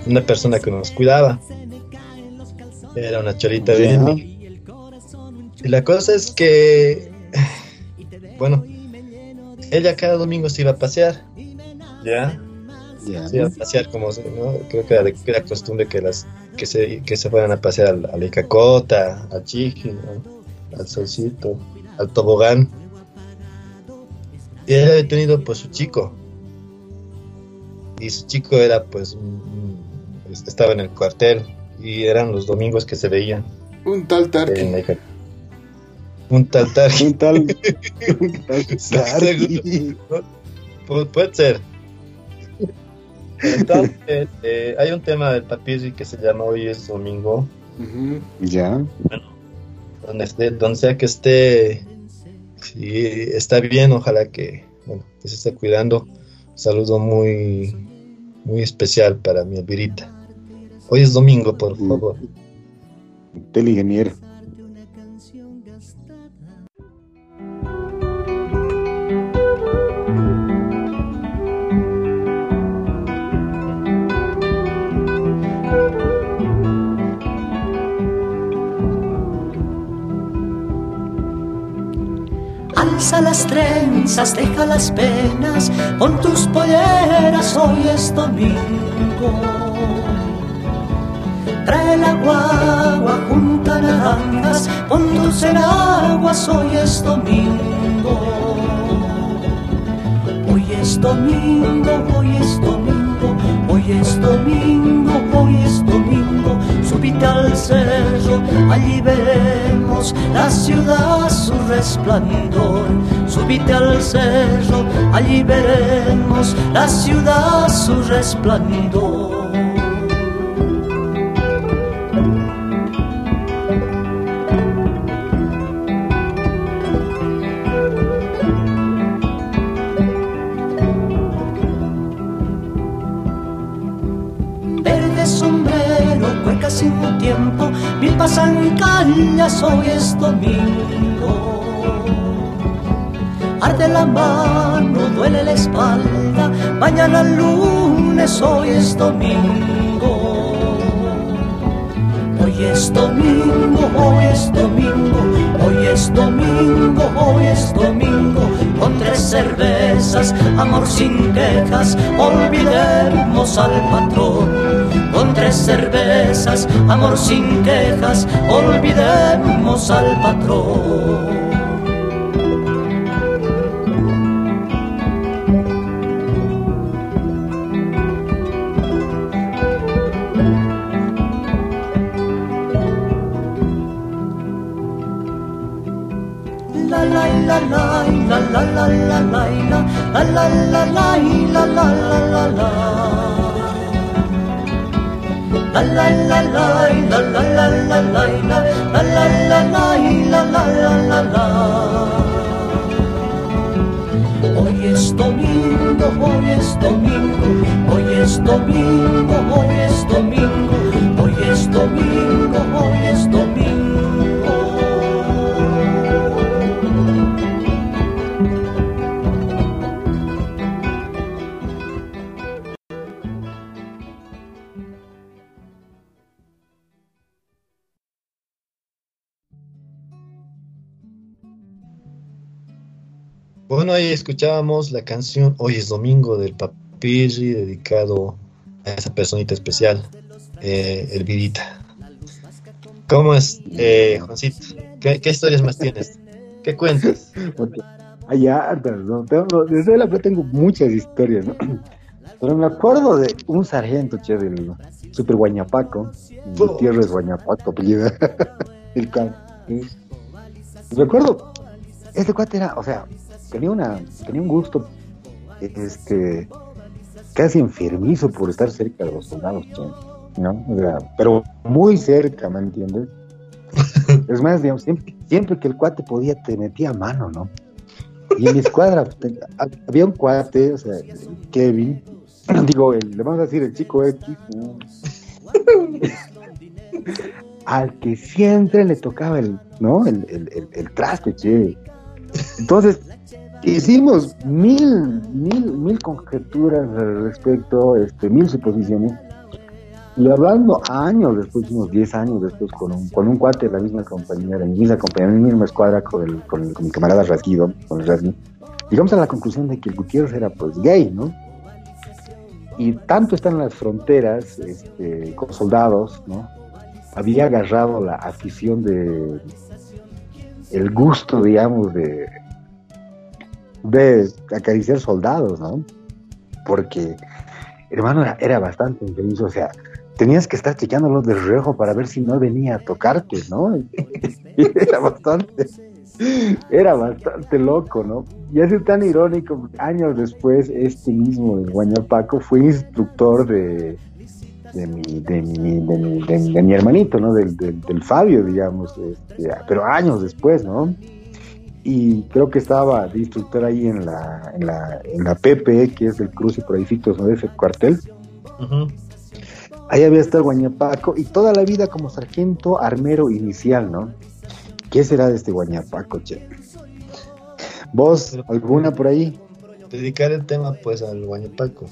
una persona que nos cuidaba. Era una cholita bien. Y la cosa es que bueno ella cada domingo se iba a pasear. Ya. Se iba a pasear como ¿no? creo que era, era, costumbre que las que se que se fueran a pasear a la Icacota a Chiqui al Solcito al tobogán. Y él había tenido pues su chico. Y su chico era pues estaba en el cuartel y eran los domingos que se veían. Un tal Tarki. Un tal Tarki. Un tal, un puede ser. Entonces, eh, hay un tema del papirri que se llama Hoy es domingo. Ya. Bueno, donde, esté, donde sea que esté, si está bien, ojalá que, bueno, que se esté cuidando. Saludo muy, muy especial para mi Elvirita. Hoy es domingo, por favor. Del ingeniero. Alza las trenzas, deja las penas, con tus polleras hoy es domingo. Trae la guagua, junta naranjas, pon tus enaguas, hoy es domingo. Hoy es domingo, hoy es domingo, hoy es domingo, hoy es domingo. Subite al cerro, allí veremos la ciudad su resplandor. Subite al cerro, allí veremos la ciudad su resplandor. Sin tiempo, mil pasan cañas, hoy es domingo. Mañana lunes, hoy es domingo. Hoy es domingo, hoy es domingo, hoy es domingo, hoy es domingo, con tres cervezas, amor sin quejas, olvidemos al patrón. Con tres cervezas, amor sin quejas, olvidemos al patrón. La la La la la la la la la la la la la la la la la la la Hoy es domingo, hoy es domingo, hoy es domingo, hoy es domingo, hoy es domingo, hoy es domingo. Ahí escuchábamos la canción Hoy es Domingo del Papirri, dedicado a esa personita especial, eh, Elvirita. ¿Cómo es, eh, Juancito? ¿Qué, ¿Qué, historias más tienes? ¿Qué cuentas? Hartas, ¿no? Tengo, desde la tengo muchas historias, ¿no? Pero me acuerdo de un sargento, che, del Super Guañapaco, Gutiérrez Guañapaco, apellido. el Recuerdo, este cuate era, o sea, tenía una tenía un gusto este casi enfermizo por estar cerca de los soldados ¿no? O sea, pero muy cerca ¿me entiendes? es más digamos siempre, siempre que el cuate podía te metía mano ¿no? y en mi escuadra te, había un cuate o sea Kevin digo el, le vamos a decir el chico X ¿no? al que siempre le tocaba el no el, el, el, el traste che entonces, hicimos mil, mil, mil conjeturas al respecto, este, mil suposiciones. Y hablando años después, unos 10 años después, con un, con un cuate de la misma compañía, de mi misma compañía, de mi misma escuadra, con, el, con, con mi camarada Rasguido, con el Rasgui, llegamos a la conclusión de que el Gutiérrez era pues gay, ¿no? Y tanto están las fronteras, este, con soldados, ¿no? Había agarrado la afición de, el gusto, digamos, de, de acariciar soldados, ¿no? Porque, hermano, era, era bastante infeliz, o sea, tenías que estar chequeándolo de reojo para ver si no venía a tocarte, ¿no? era bastante, era bastante loco, ¿no? Y es tan irónico, años después, este mismo, el Guañapaco, fue instructor de, de mi, de mi, de mi, de, mi hermanito, ¿no? Del, del, del Fabio, digamos, este, pero años después, ¿no? Y creo que estaba de instructor ahí en la, en la, en la PP, que es el Cruz y Proyectos, ¿no? De ese cuartel. Uh -huh. Ahí había estado Guañapaco y toda la vida como sargento armero inicial, ¿no? ¿Qué será de este Guañapaco, che? ¿Vos, alguna por ahí? Dedicar el tema, pues, al Guañapaco.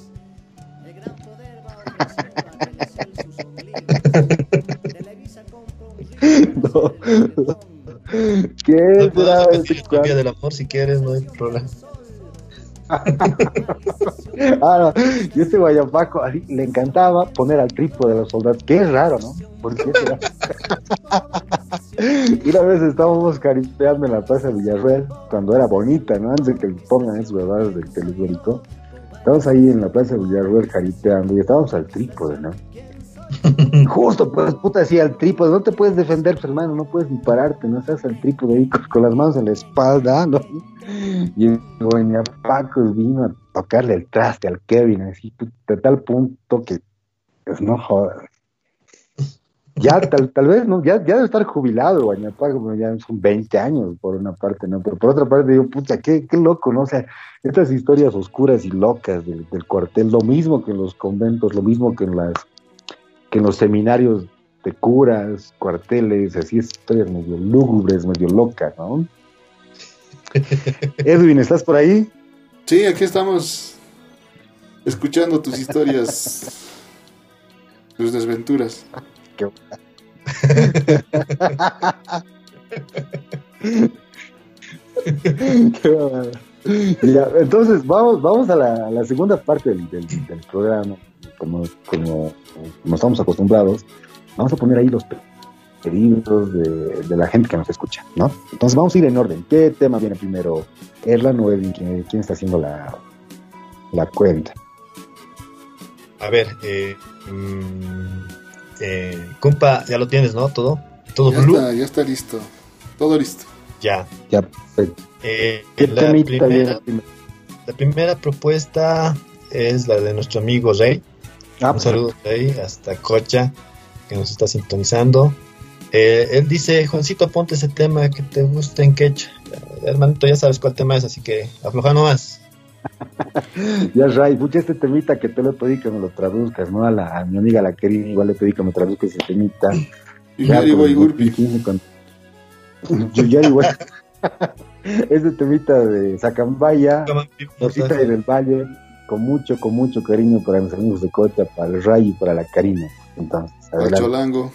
no. ¿Qué será cambia del amor si quieres, no hay problema. ah, no. Y este Guayapaco le encantaba poner al trípode de los soldados, es raro, ¿no? Porque y una vez estábamos caripeando en la plaza de Villarreal, cuando era bonita, ¿no? Antes de que pongan esos huevadas del teleférico. Estábamos ahí en la plaza de Villarreal caripeando y estábamos al trípode, ¿no? Justo, pues, puta, decía al trípode, no te puedes defender, pues, hermano, no puedes ni pararte, no estás al trípode ahí con, con las manos en la espalda, ¿no? Y doña Paco vino a tocarle el traste al Kevin, así, de tal punto que, pues, no jodas. Ya, tal, tal vez, ¿no? Ya, ya debe estar jubilado, doña Paco, pero ya son 20 años, por una parte, ¿no? Pero por otra parte, digo, puta, qué, qué loco, ¿no? O sea, estas historias oscuras y locas del, del cuartel, lo mismo que en los conventos, lo mismo que en las que en los seminarios de curas, cuarteles, así historias medio lúgubres, medio locas, ¿no? Edwin, ¿estás por ahí? Sí, aquí estamos escuchando tus historias, tus desventuras. Qué... Qué. Ya, entonces, vamos, vamos a la, a la segunda parte del, del- del programa. Como, como, como estamos acostumbrados, vamos a poner ahí los pe- pedidos de, de la gente que nos escucha, ¿no? Entonces, vamos a ir en orden. ¿Qué tema viene primero? ¿Erlan o Edwin? ¿Quién, quién está haciendo la, la cuenta? A ver, eh, mm, eh, compa, ya lo tienes, ¿no? Todo, todo Ya blue. está, ya está listo. Todo listo. Ya. Ya, perfecto. Eh, ¿Qué la, primera, la primera propuesta es la de nuestro amigo Rey. Ah, Un saludo Rey hasta Cocha, que nos está sintonizando. Eh, él dice, Juancito, ponte ese tema que te gusta en quechua. Ya, Hermanito, ya sabes cuál tema es, así que afloja nomás. Ya, Ray, pucha, este temita que te lo pedí que me lo traduzcas, ¿no? A, la, a mi amiga la Kerry igual le pedí que me traduzca ese temita. Y Ya, Yari pues, Yuyari, güey. Ese temita de Sacambaya, y del Valle, con mucho, con mucho cariño para mis amigos de Cocha, para el Ray y para la Karina. Entonces, Al adelante. Cholango.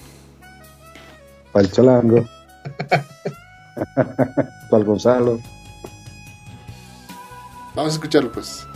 Para el Cholango. para el Gonzalo. Vamos a escucharlo, pues.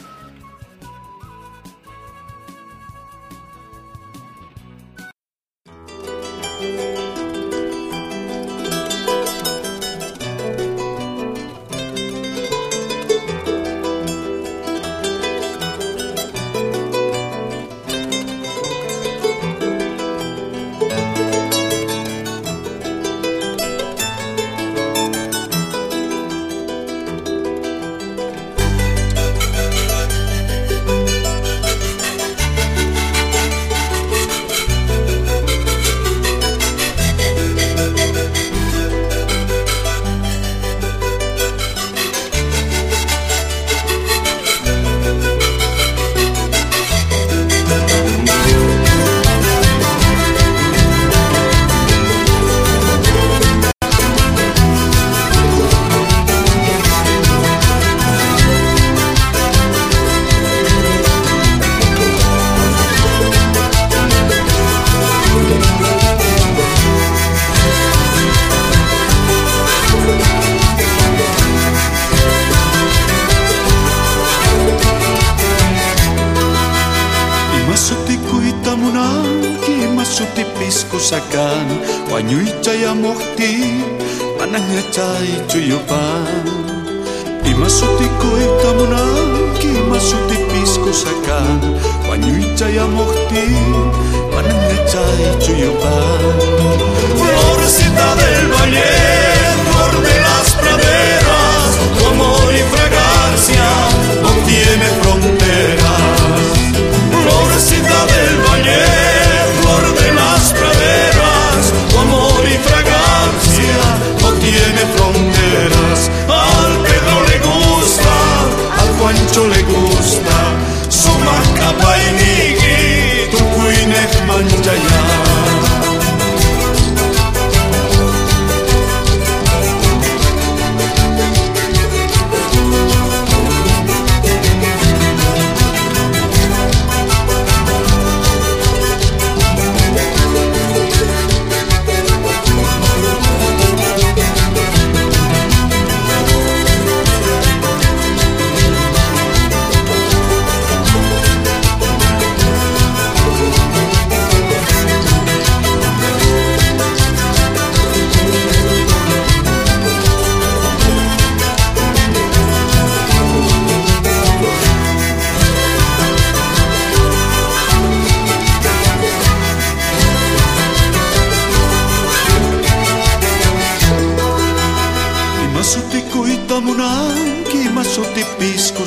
Imasuti pisco sakan, wanyui chaya mokti, mananga chay chuyupan. Imasuti kuitamunaki, imasuti pisco sakan, wanyui chaya mokti, mananga chay chuyupan. Florecita del valle, flor de las praderas, tu amor y fragancia no tiene fronteras. Florecita del valle, na painigi tukuineh manjaya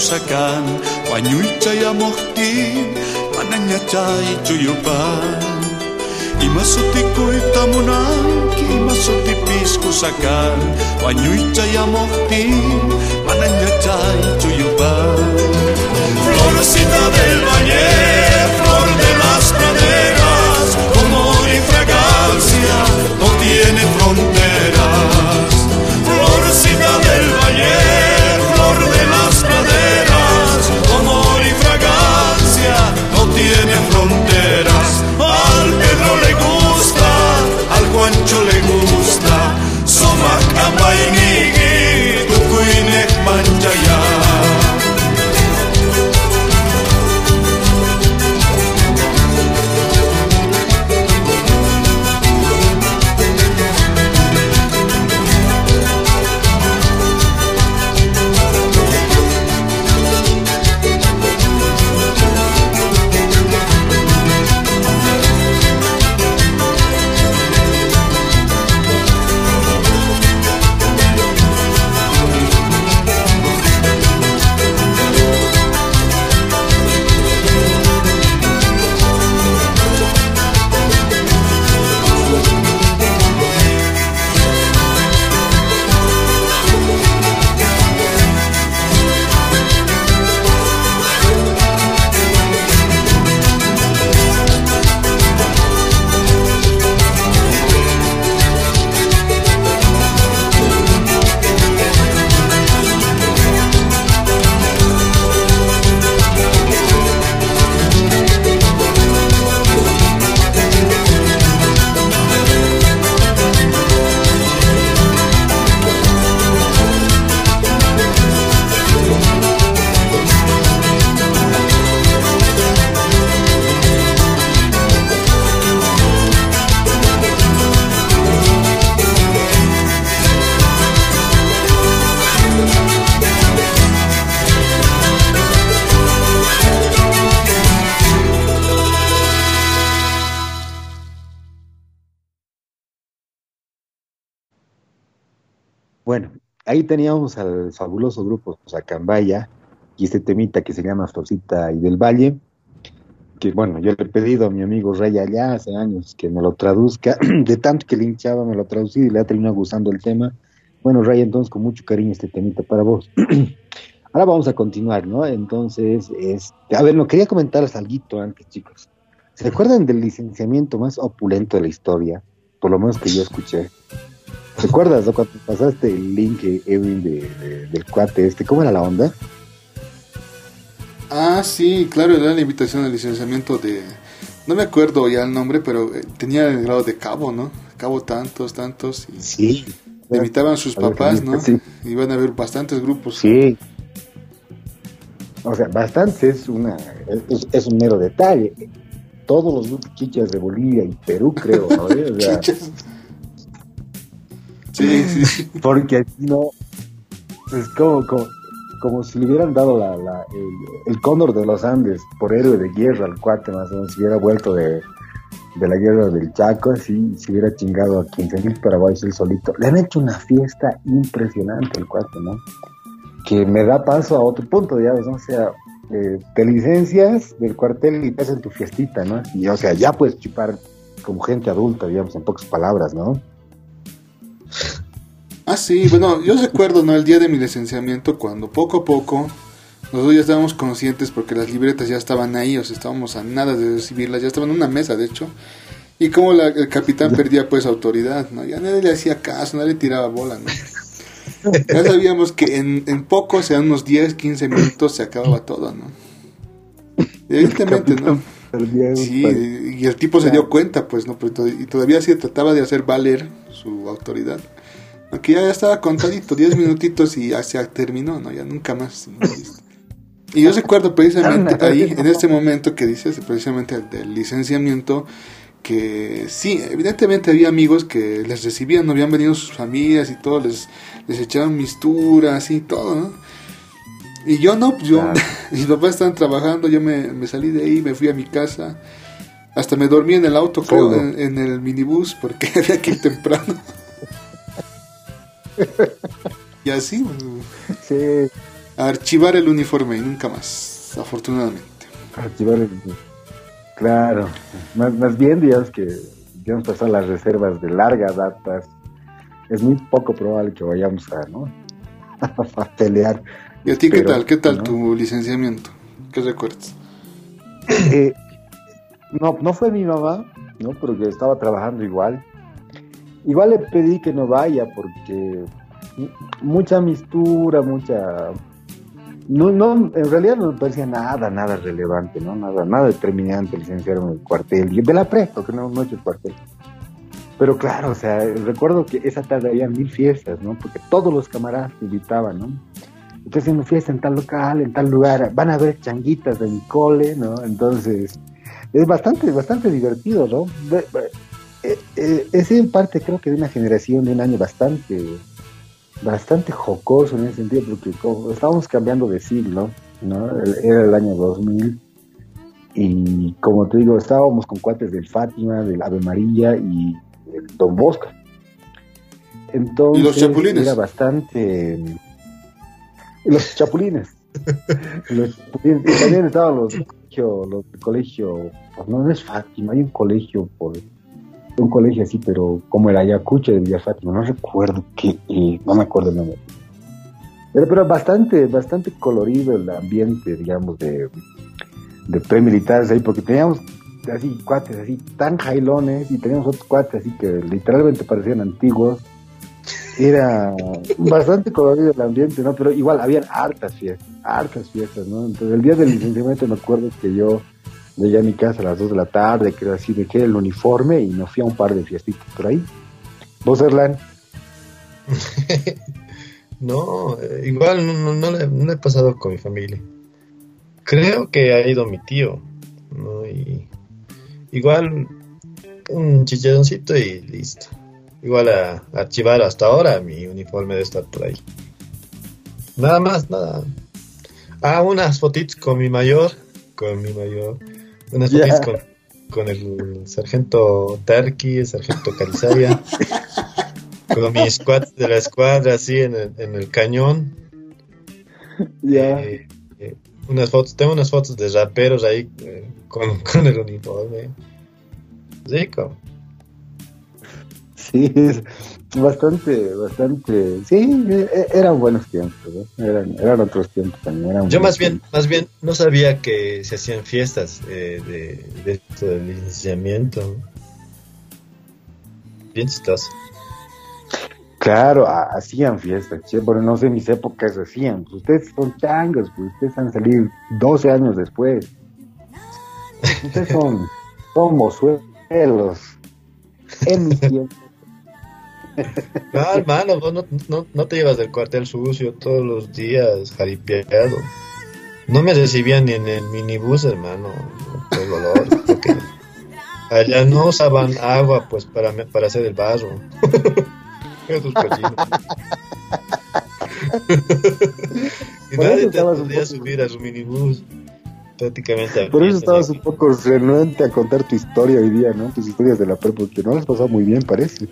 pisco sakan, wanyui chaya mokti, mananya chay chuyupan. Imasuti kuitamunanki, imasuti pisco sakan, wanyui chaya mokti, mananya chay chuyupan. Florecita del valle, flor de las praderas, amor y fragancia no tiene fronteras. Florecita del valle, de las praderas, amor y fragancia no tiene fronteras. Al Pedro le gusta, al Juancho le gusta, Soma Campaini, Bueno, ahí teníamos al fabuloso grupo Sacambaya y este temita que se llama Florcita y del Valle, que bueno, yo le he pedido a mi amigo Rey allá hace años que me lo traduzca, de tanto que le hinchaba me lo traducí y le ha terminado gustando el tema. Bueno, Rey, entonces con mucho cariño este temita para vos. Ahora vamos a continuar, ¿no? Entonces, este, a ver, no quería comentarles algo antes, chicos. ¿Se acuerdan del licenciamiento más opulento de la historia? Por lo menos que yo escuché. ¿Te acuerdas no? cuando pasaste el link, Edwin, de, del cuate este? ¿Cómo era la onda? Ah, sí, claro, era la invitación al licenciamiento de... No me acuerdo ya el nombre, pero eh, tenía el grado de cabo, ¿no? Cabo tantos, tantos. Y sí. Le invitaban a sus papás, ¿no? Sí. Iban a haber bastantes grupos. Sí. O sea, bastantes es, una, es, es un mero detalle. Todos los grupos chichas de Bolivia y Perú, creo, ¿no? O sea, sí, sí. Porque no, es como, como, como si le hubieran dado la, la el, el, cóndor de los Andes por héroe de guerra al cuate, más o menos, si hubiera vuelto de, de la guerra del Chaco, así, si hubiera chingado a 15 mil paraguayos él solito. Le han hecho una fiesta impresionante el cuate, ¿no? Que me da paso a otro punto, ya, ¿no? O sea, eh, te licencias del cuartel y te hacen tu fiestita, ¿no? Y, o sea, ya puedes chupar como gente adulta, digamos, en pocas palabras, ¿no? Ah, sí, bueno, yo recuerdo, ¿no? El día de mi licenciamiento, cuando poco a poco nosotros ya estábamos conscientes porque las libretas ya estaban ahí, o sea, estábamos a nada de recibirlas, ya estaban en una mesa, de hecho. Y como la, el capitán perdía pues autoridad, ¿no? Ya nadie le hacía caso, nadie le tiraba bola, ¿no? Ya sabíamos que en, en poco, o sea, unos 10, 15 minutos se acababa todo, ¿no? Evidentemente, ¿no? Sí, y el tipo se dio cuenta, pues, ¿no? Y todavía se trataba de hacer valer su autoridad. Aquí ya, estaba contadito, 10 minutitos y ya se terminó, ¿no? Ya nunca más. Y yo recuerdo precisamente ahí, en este momento que dices, precisamente del licenciamiento, que sí, evidentemente había amigos que les recibían, no habían venido sus familias y todo, les, les echaban misturas y todo, ¿no? Y yo no, pues yo, claro. mis papás estaban trabajando, yo me, me, salí de ahí, me fui a mi casa, hasta me dormí en el auto, creo, en, en, el minibús, porque había que ir temprano. y así, bueno, sí. archivar el uniforme y nunca más, afortunadamente. Archivar el Claro, más, más bien, digamos que digamos pasar las reservas de largas datas, es muy poco probable que vayamos a, ¿no? a pelear. ¿Y a ti Pero, qué tal? ¿Qué tal ¿no? tu licenciamiento? ¿Qué recuerdas? Eh, no, no fue mi mamá, ¿no? Porque estaba trabajando igual. Igual le pedí que no vaya porque mucha mistura, mucha... No, no, en realidad no me parecía nada, nada relevante, ¿no? Nada, nada determinante licenciarme en el cuartel, de la prepa, que no, no he hecho el cuartel. Pero claro, o sea, recuerdo que esa tarde había mil fiestas, ¿no? Porque todos los camaradas invitaban, ¿no? Estoy haciendo fiesta en tal local, en tal lugar, van a haber changuitas de mi cole, ¿no? Entonces, es bastante, bastante divertido, ¿no? Es en parte, creo que de una generación, de un año bastante, bastante jocoso en ese sentido, porque como estábamos cambiando de siglo, ¿no? Era el año 2000, y como te digo, estábamos con cuates del Fátima, del Ave María y el Don Bosco. Entonces, ¿Y los chapulines? Era bastante los chapulines. los chapulines. Y también estaban los, los colegio, pues no, no es Fátima, hay un colegio por un colegio así, pero como el Ayacucho de Villa Fátima, no recuerdo qué, eh, no me acuerdo el nombre. Pero, pero bastante, bastante colorido el ambiente, digamos, de, de premilitares ahí, porque teníamos así cuates así tan jailones y teníamos otros cuates así que literalmente parecían antiguos era bastante colorido el ambiente, ¿no? Pero igual habían hartas fiestas, hartas fiestas, ¿no? Entonces el día del licenciamiento me acuerdo que yo llegué a mi casa a las 2 de la tarde, creo así, dejé el uniforme y me fui a un par de fiestitas por ahí. ¿Vos, Erlan? no, igual no, no, no, le, he pasado con mi familia. Creo que ha ido mi tío, ¿no? Y igual un chicharroncito y listo igual a, a archivar hasta ahora mi uniforme de estar por ahí. Nada más, nada. Ah, unas fotitos con mi mayor, con mi mayor, unas yeah. fotitos con, con, el sargento Tarki, el sargento Calizaya. con mi squad de la escuadra así en el, en el cañón. Ya. Eh, eh, unas fotos, tengo unas fotos de raperos ahí eh, con, con el uniforme. Rico. Sí, es bastante, bastante. Sí, e- eran buenos tiempos, ¿no? Eran, eran otros tiempos también. eran Yo más bien, tiempos. más bien no sabía que se hacían fiestas eh, de, de esto del licenciamiento. Bien chistoso. Claro, ha- hacían fiestas, che, pero no sé en mis épocas hacían. Pues ustedes son changos, pues ustedes han salido 12 años después. Ustedes son, son mozuelos. En mi tiempo. No, hermano, vos no, no, no te llevas del cuartel sucio todos los días, jaripeado. No me recibían ni en el minibús, hermano, por el olor. porque allá no usaban agua, pues, para, para hacer el barro. Esos cochinos. y nadie te podía subir a su minibús. Prácticamente. Por eso estabas un poco renuente a contar tu historia hoy día, ¿no? Tus historias de la prepa, porque no las pasado muy bien, parece.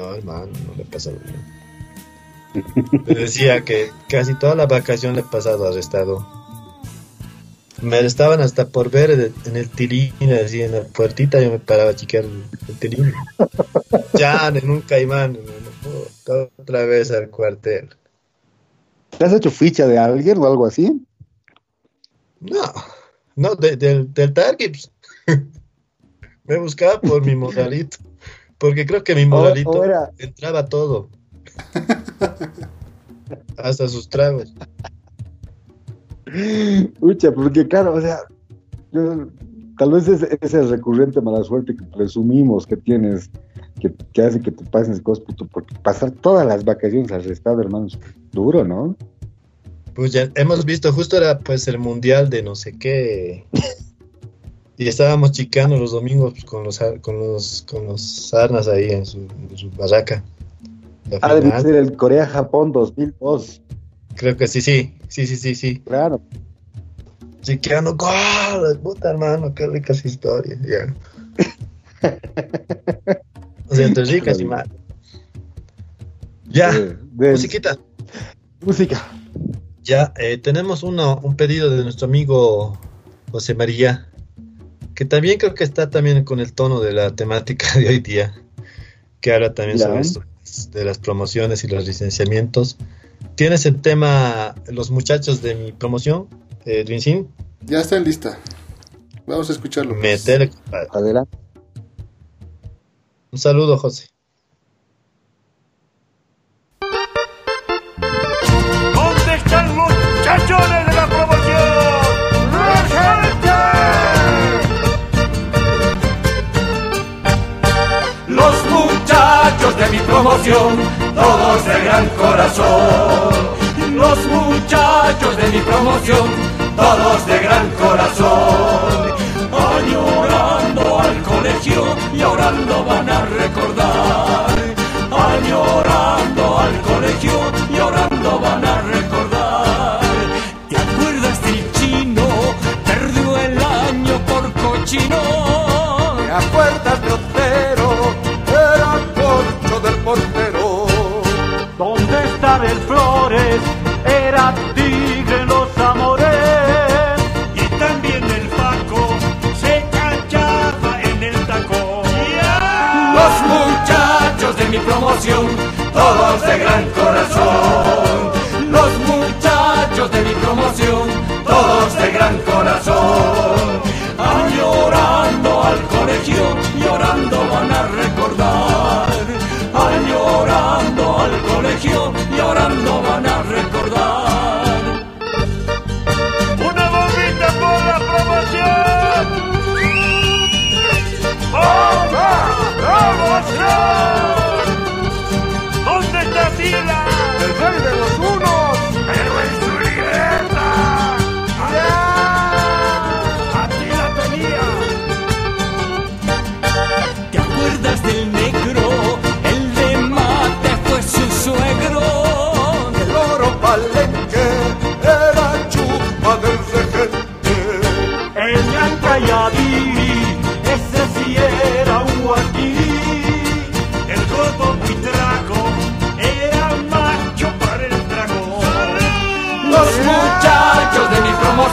No, hermano, no le pasa bien. Me decía que casi toda la vacación le he pasado arrestado. Me arrestaban hasta por ver en el tirín, así en la puertita yo me paraba a chiquear el, tirín. Ya, en un caimán, hermano, otra vez al cuartel. ¿Te has hecho ficha de alguien o algo así? No, no, de- del, del target. me buscaba por mi moralito. Porque creo que mi moralito entraba todo. Hasta sus tragos. Ucha, porque claro, o sea, yo- tal vez es esa recurrente mala suerte que presumimos que tienes, que, que hace que te pasen cosas, porque pasar todas las vacaciones arrestado, hermano, es duro, ¿no? Pues ya hemos visto, justo era pues el mundial de no sé qué. Y estábamos chicando los domingos pues, con los con los con los sarnas ahí en su, en su barraca. Ha de ser el Corea-Japón 2002, Creo que sí, sí, sí, sí, sí, sí. claro. Chiqueando, ¡gol! Puta hermano, qué ricas historias, ya. o sea, entre ricas y malas. Ya, De- de- musiquita. música. Ya, eh, tenemos uno, un pedido de nuestro amigo José María, que también creo que está también con el tono de la temática de hoy día, que habla también sobre esto de las promociones y los licenciamientos. ¿Tienes el tema Los muchachos de mi promoción, eh, Ya está en lista. Vamos a escucharlo. pues. Compadre. Adelante. Un saludo, José. ¿Dónde están los muchachones mi promoción, todos de gran corazón. Los muchachos de mi promoción, todos de gran corazón. Añorando al colegio y orando van a recordar. Añorando al colegio promoción, todos de gran corazón.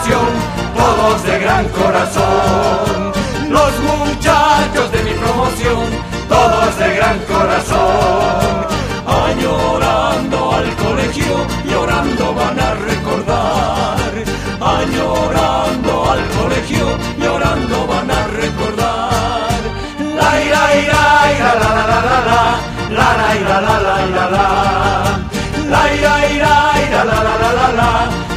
Todos de gran corazón. Los muchachos de mi promoción, todos de gran corazón. Añorando al colegio, llorando van a recordar. Añorando al colegio, llorando van a recordar. La ira ira ira la la la la la la la ira la la ira la la ira ira ira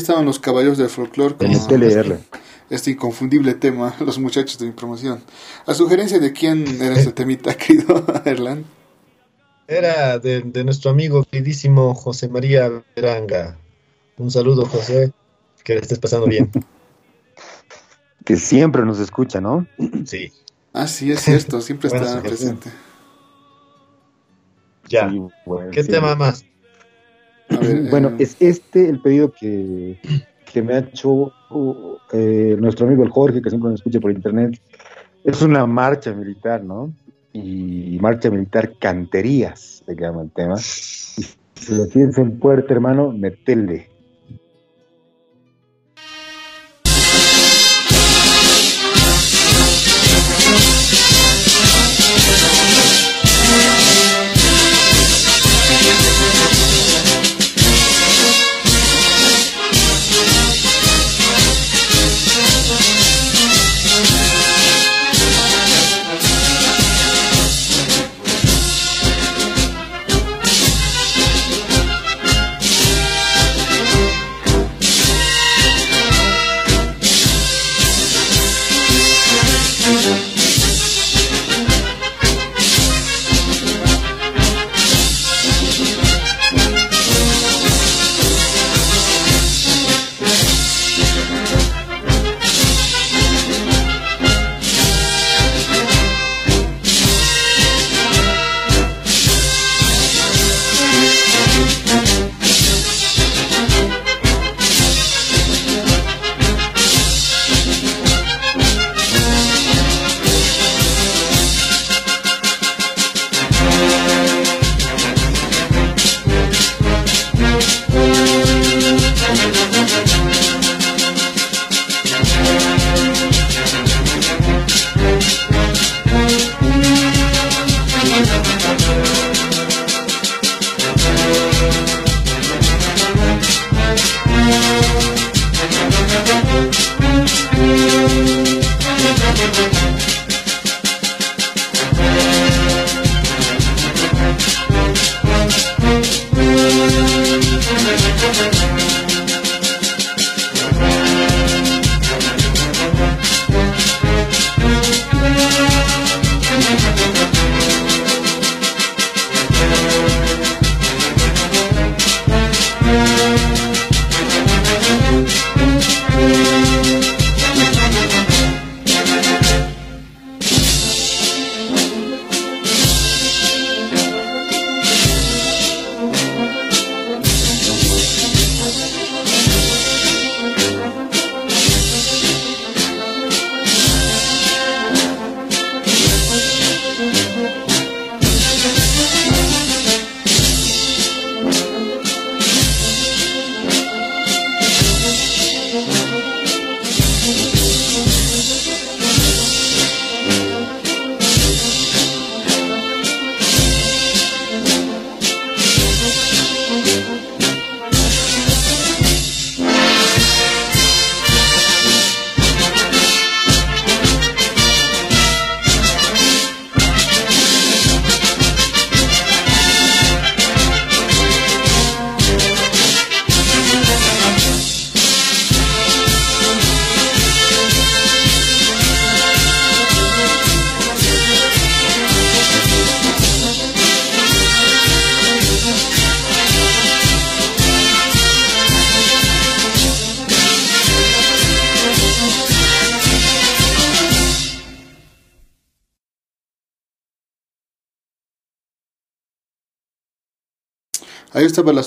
estaban los caballos del folclore con TLR. este inconfundible tema, los muchachos de mi promoción. A sugerencia de quién era ese temita, querido Erlan. Era de, de nuestro amigo queridísimo José María Veranga. Un saludo, José. Que le estés pasando bien. Que siempre nos escucha, ¿no? Sí. Ah, sí, es cierto, siempre está presente. Ya. Sí, bueno, ¿Qué sí. tema más? Ver, Bueno, eh, es este el pedido que, que me ha hecho uh, eh, nuestro amigo el Jorge, que siempre nos escucha por internet. Es una marcha militar, ¿no? Y marcha militar canterías, se llama el tema. Y si lo tienes en puerta, hermano, metele.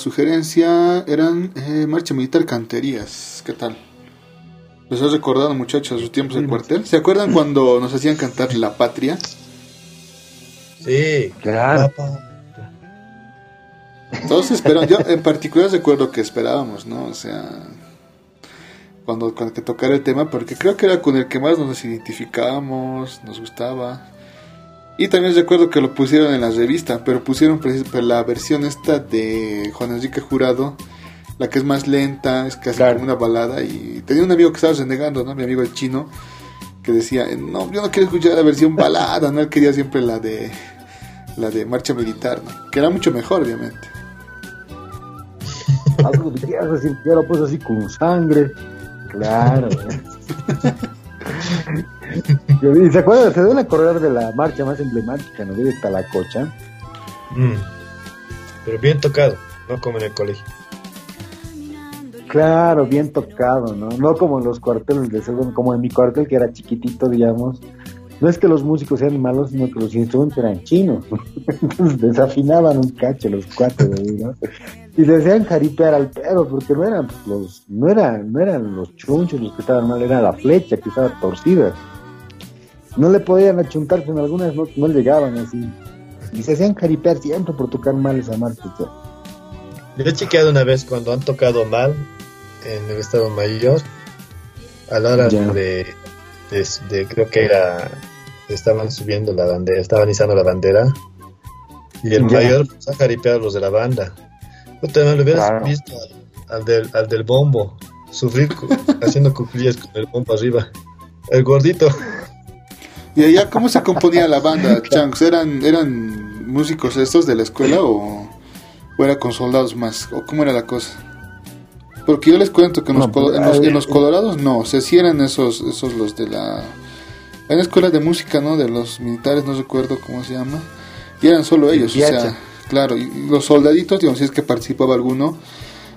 Sugerencia, eran eh, Marcha Militar Canterías. ¿Qué tal? ¿Les has recordado, muchachos, sus tiempos de cuartel? ¿Se acuerdan cuando nos hacían cantar La Patria? Sí, Claro. Todos esperaban, yo en particular recuerdo que esperábamos, ¿no? O sea, cuando, cuando que tocara el tema, porque creo que era con el que más nos identificábamos, nos gustaba. Y también recuerdo que lo pusieron en la revista, pero pusieron la versión esta de Juan Enrique Jurado, la que es más lenta, es casi Claro. como una balada. Y tenía un amigo que estaba renegando, ¿no? Mi amigo el chino, que decía, eh, no, yo no quiero escuchar la versión balada, ¿no? Él quería siempre la de la de marcha militar, ¿no? Que era mucho mejor, obviamente. Algo así, yo lo puse así con sangre. Claro. y se acuerdan, se deben acordar de la marcha más emblemática, ¿no? De Talacocha. Mm. Pero bien tocado, no como en el colegio. Claro, bien tocado, ¿no? No como en los cuarteles de segundo, como en mi cuartel que era chiquitito, digamos. No es que los músicos sean malos, sino que los instrumentos eran chinos. Entonces desafinaban un cacho los cuatro, ¿no? Y se hacían jaripear al pedo, porque no eran los, no eran, no eran los chunchos los que estaban mal, era la flecha que estaba torcida. No le podían achuntar, en algunas no, no llegaban así. Y se hacían jaripear siempre por tocar mal esa sea. Yo he chequeado una vez cuando han tocado mal en el Estado Mayor, a la hora de, de, de- creo que era, estaban subiendo la bandera, estaban izando la bandera, y el Ya. mayor ha jaripeado a los de la banda. Puta, no lo hubieras Claro. visto al, al del, al del bombo, sufrir haciendo cuclillas con el bombo arriba. El gordito. ¿Y allá cómo se componía la banda, Chanks? ¿Eran, ¿Eran músicos estos de la escuela o, o era con soldados más? ¿O cómo era la cosa? Porque yo les cuento que en los, No, pues, en los, ver, en los colorados no, o sea, sí eran esos, esos los de la... En la escuela de música, ¿no? De los militares, no recuerdo cómo se llama. Y eran solo ellos, o Piacha. sea, claro. Y los soldaditos, digamos, si es que participaba alguno,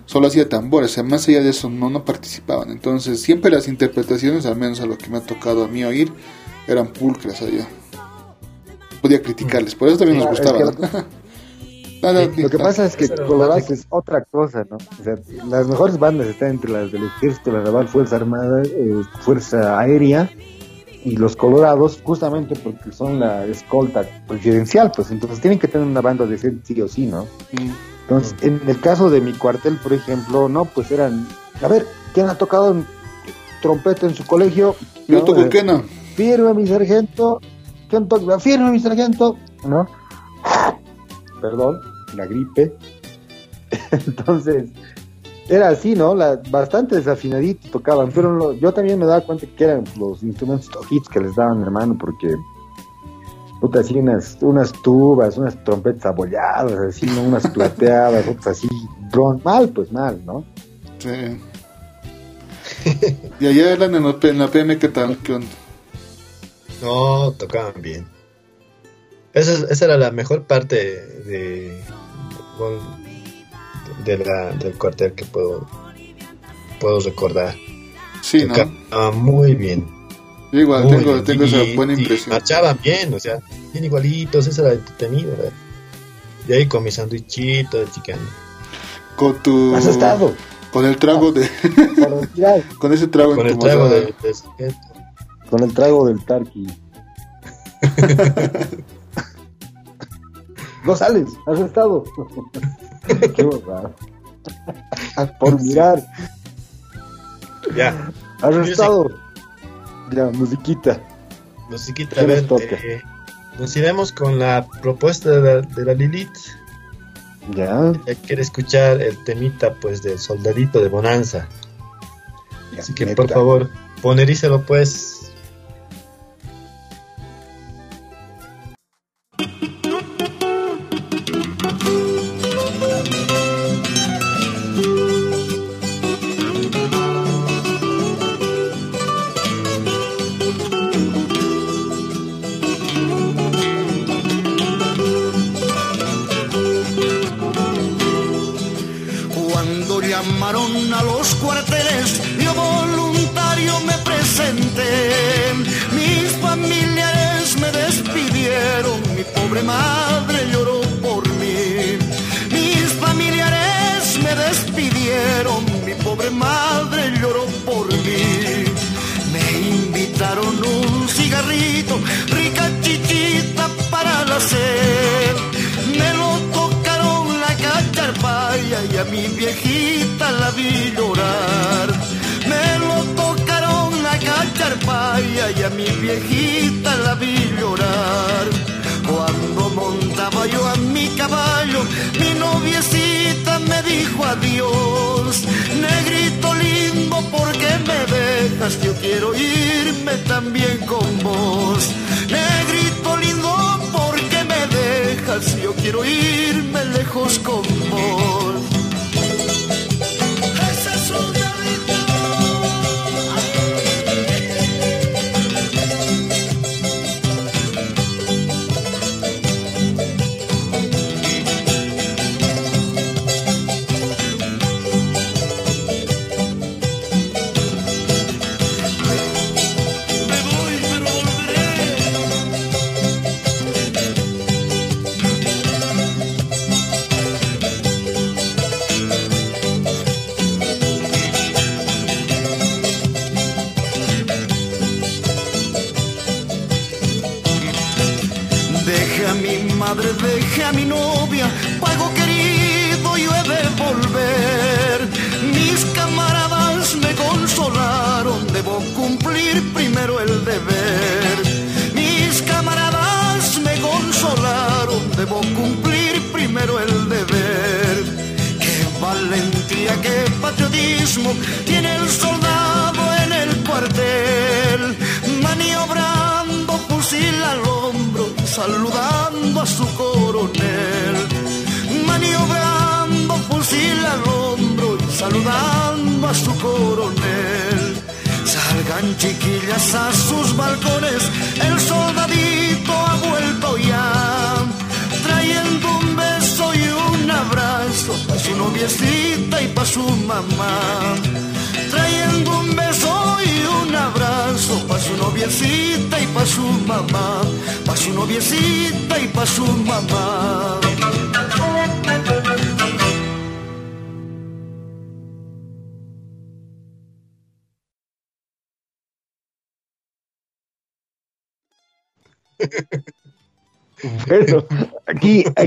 solo hacía tambores, o sea, más allá de eso no, no participaban. Entonces, siempre las interpretaciones, al menos a lo que me ha tocado a mí oír, eran pulcras allá. Podía criticarles, por eso también nos Claro, gustaba. es ¿no? Nada, Lo que pasa es que Colorado es otra cosa, ¿no? O sea, las mejores bandas están entre las del Ejército, la Naval, Fuerza Armada, eh, Fuerza Aérea y los Colorados, justamente porque son la escolta presidencial, pues entonces tienen que tener una banda de ser sí o sí, ¿no? Mm. Entonces, en el caso de mi cuartel, por ejemplo, no, pues eran, a ver, ¿quién ha tocado trompeta en su colegio? Yo No, toco eh, que no. Firme mi sargento, ¿quién toca? Firme mi sargento, ¿no? Perdón, la gripe. Entonces, era así, ¿no? La, bastante desafinadito tocaban, pero lo- yo también me daba cuenta que eran los instrumentos hits que les daban, hermano, porque, puta, así unas, unas tubas, unas trompetas abolladas, así, ¿no? Unas plateadas, otras así, bron- mal, pues mal, ¿no? Sí. y allá eran en, P- en la PM, ¿qué tal? ¿Qué onda? No, tocaban bien. Esa, es- esa era la mejor parte de, de la, del cuartel que puedo, puedo recordar. Sí, ¿no? Tocaban muy bien. Yo igual muy tengo, bien. tengo Y- esa buena y impresión. marchaban bien, o sea, bien igualitos, eso era entretenido. ¿verdad? Y ahí con mi sandwichito de chicano. Con tu. ¿Has estado? Con el trago de. Con el, trago- con ese trago Con en el tu trago de, de. Con el trago del tarqui. González, has estado. Qué borrado. Por mirar, Ya, has Music. estado. Ya, musiquita. musiquita, ¿Qué a nos ver, toca? eh, nos iremos con la propuesta de la, de la Lilith. Ya. Ella quiere escuchar el temita pues del soldadito de Bonanza. ya, Así que neta. por favor, poneríselo pues. pobre madre lloró por mí. Mis familiares me despidieron, mi pobre madre lloró por mí. Me invitaron un cigarrito, rica chichita para la sed. Me lo tocaron la cacharpaya y a mi viejita la vi llorar. Me lo tocaron la cacharpaya y a mi viejita adiós. Negrito lindo, ¿por qué me dejas? Yo quiero irme también con vos. Negrito lindo, ¿por qué me dejas? Yo quiero irme lejos con vos.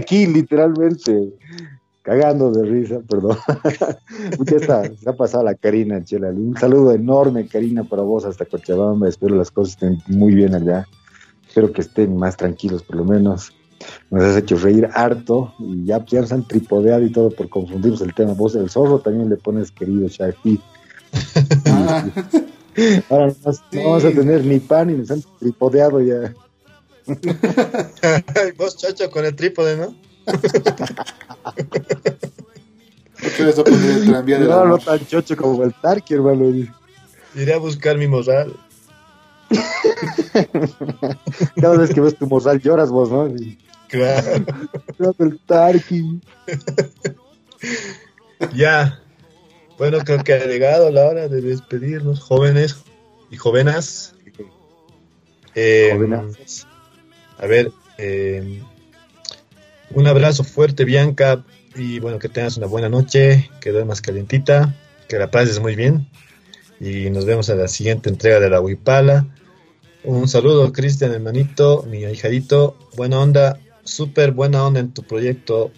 Aquí, literalmente cagando de risa, perdón. Ya está, se ha pasado la Karina, Chela. Un saludo enorme, Karina, para vos hasta Cochabamba. Espero las cosas estén muy bien allá. Espero que estén más tranquilos, por lo menos. Nos has hecho reír harto y ya, ya nos han tripodeado y todo por confundirnos el tema. Vos, el zorro, también le pones querido Shahid. Ahora no, vas- no vamos a tener ni pan y nos han tripodeado ya. Vos, chacho, con el trípode, ¿no? ¿Qué les va a poner el tranvía del No, no tan chocho como el Tarki, hermano. Iré a buscar mi morral. Cada vez que ves tu morral lloras vos, ¿no? Y, Claro. "Llora el Tarki. Ya. Bueno, creo que ha llegado la hora de despedirnos, jóvenes y jovenas. Eh, Jovenas. A ver, eh, un abrazo fuerte, Bianca, y bueno, que tengas una buena noche, que duermas calientita, que la pases muy bien, y nos vemos a la siguiente entrega de la Huipala. Un saludo, Cristian, hermanito, mi ahijadito, buena onda, súper buena onda en tu proyecto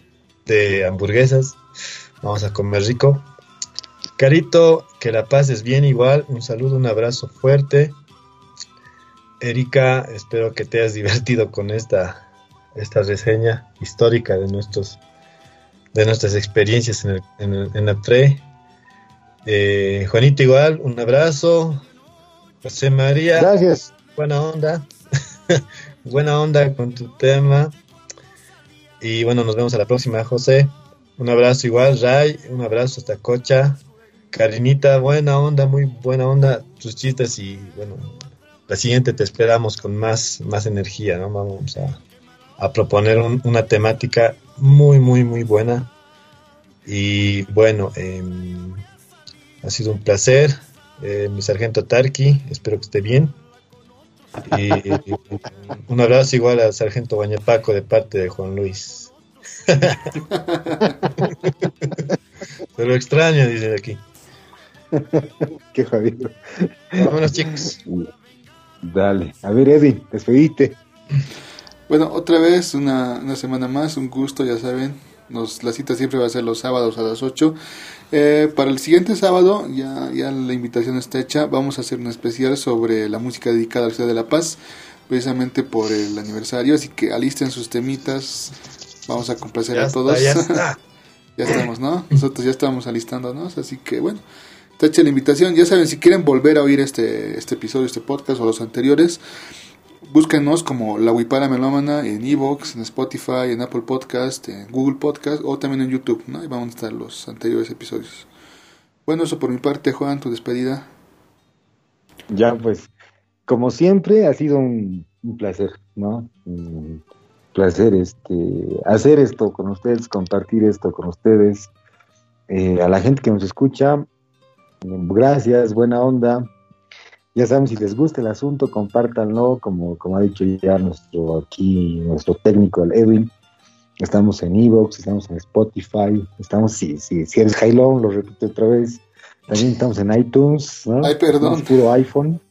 de hamburguesas, vamos a comer rico. Carito, que la pases bien igual, un saludo, un abrazo fuerte. Erika, espero que te hayas divertido con esta, esta reseña histórica de nuestros de nuestras experiencias en, el, en, el- en la pre. Eh, Juanito igual, un abrazo. José María, Gracias. buena onda. buena onda con tu tema. Y bueno, nos vemos a la próxima, José. Un abrazo igual, Ray. Un abrazo hasta Cocha. Karinita, buena onda, muy buena onda. Tus chistes y bueno, la siguiente te esperamos con más, más energía, ¿no? Vamos a, a proponer un- una temática muy, muy, muy buena. Y bueno, em, ha sido un placer. Eh, mi sargento Tarki, espero que esté bien. Y un abrazo igual al sargento Bañapaco de parte de Juan Luis. Se lo extraño, dicen aquí. Qué jodido. Vámonos, chicos. Dale. A ver, Eddie, despedite. Bueno, otra vez, una, una semana más, un gusto, ya saben. Nos, la cita siempre va a ser los sábados a las 8. Eh, para el siguiente sábado, ya, ya la invitación está hecha, vamos a hacer un especial sobre la música dedicada a la ciudad de La Paz, precisamente por el aniversario, así que alisten sus temitas, vamos a complacer Ya a está, todos. ya está. ya estamos, ¿no? Nosotros ya estamos alistándonos, así que bueno, está hecha la invitación, ya saben, si quieren volver a oír este, este episodio, este podcast o los anteriores, búsquenos como La Huipala Melómana en Evox, en Spotify, en Apple Podcast, en Google Podcast o también en YouTube, ¿no? Ahí van a estar los anteriores episodios. Bueno, eso por mi parte, Juan, tu despedida. Ya, pues, como siempre, ha sido un, un placer, ¿no? Un placer este, hacer esto con ustedes, compartir esto con ustedes. Eh, a la gente que nos escucha, gracias, buena onda. Ya saben, si les gusta el asunto, compártanlo, como, como ha dicho ya nuestro aquí, nuestro técnico, el Edwin. Estamos en Evox, estamos en Spotify, estamos, si, si, si eres Jailón, lo repito otra vez, también estamos en iTunes, ¿no? Ay, perdón. Es puro iPhone.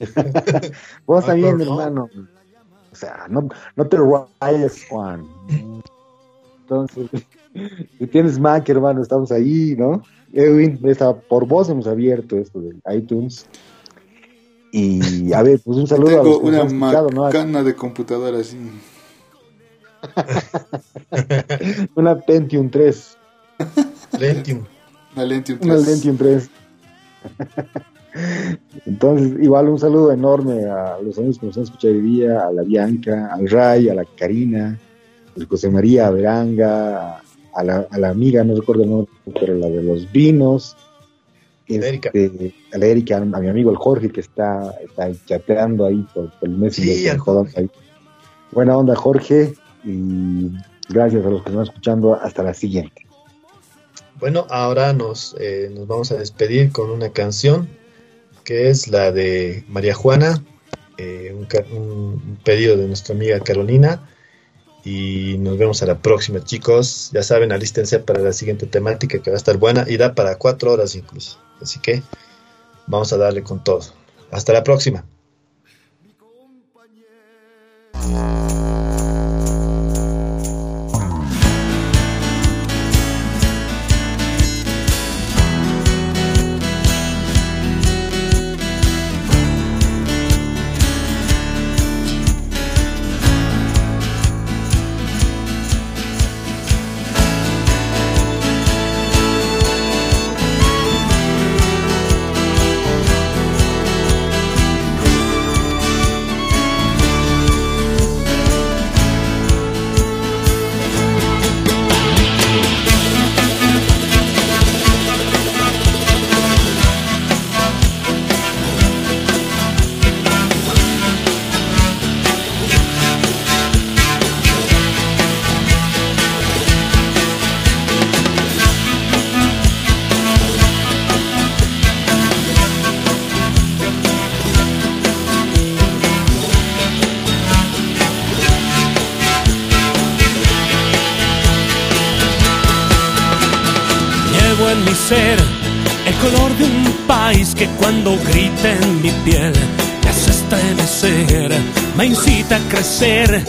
Vos también, hermano. O sea, no, no te rayes, Juan. Entonces, si tienes Mac, hermano, estamos ahí, ¿no? Edwin, esta- por vos hemos abierto esto de iTunes. Y a ver, pues un saludo a Tengo los que nos una macana de computadora así. Una Pentium 3. Lentium. Una Lentium Una 3. Lentium 3. Entonces, igual un saludo enorme a los amigos que nos han escuchado hoy día, a la Bianca, al Ray, a la Karina, al José María a Veranga, a la, a la amiga, no recuerdo el nombre, pero la de los vinos, Erika. este, a la Erika, a mi amigo el Jorge que está, está chateando ahí por, por el Messenger. Sí, ahí. Buena onda, Jorge, y gracias a los que están escuchando. Hasta la siguiente. Bueno, ahora nos, eh, nos vamos a despedir con una canción que es la de María Juana, eh, un, un pedido de nuestra amiga Carolina. Y nos vemos a la próxima, chicos. Ya saben, alístense para la siguiente temática que va a estar buena y da para cuatro horas incluso. Así que vamos a darle con todo. Hasta la próxima. En mi ser el color de un país que cuando grita en mi piel me hace estremecer, me incita a crecer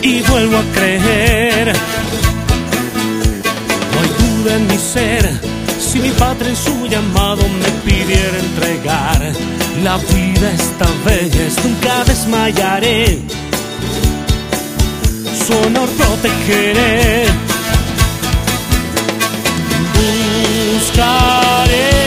y vuelvo a creer. No hay duda en mi ser si mi patria en su llamado me pidiera entregar la vida esta vez, nunca desmayaré. Su honor protegeré. buscarei.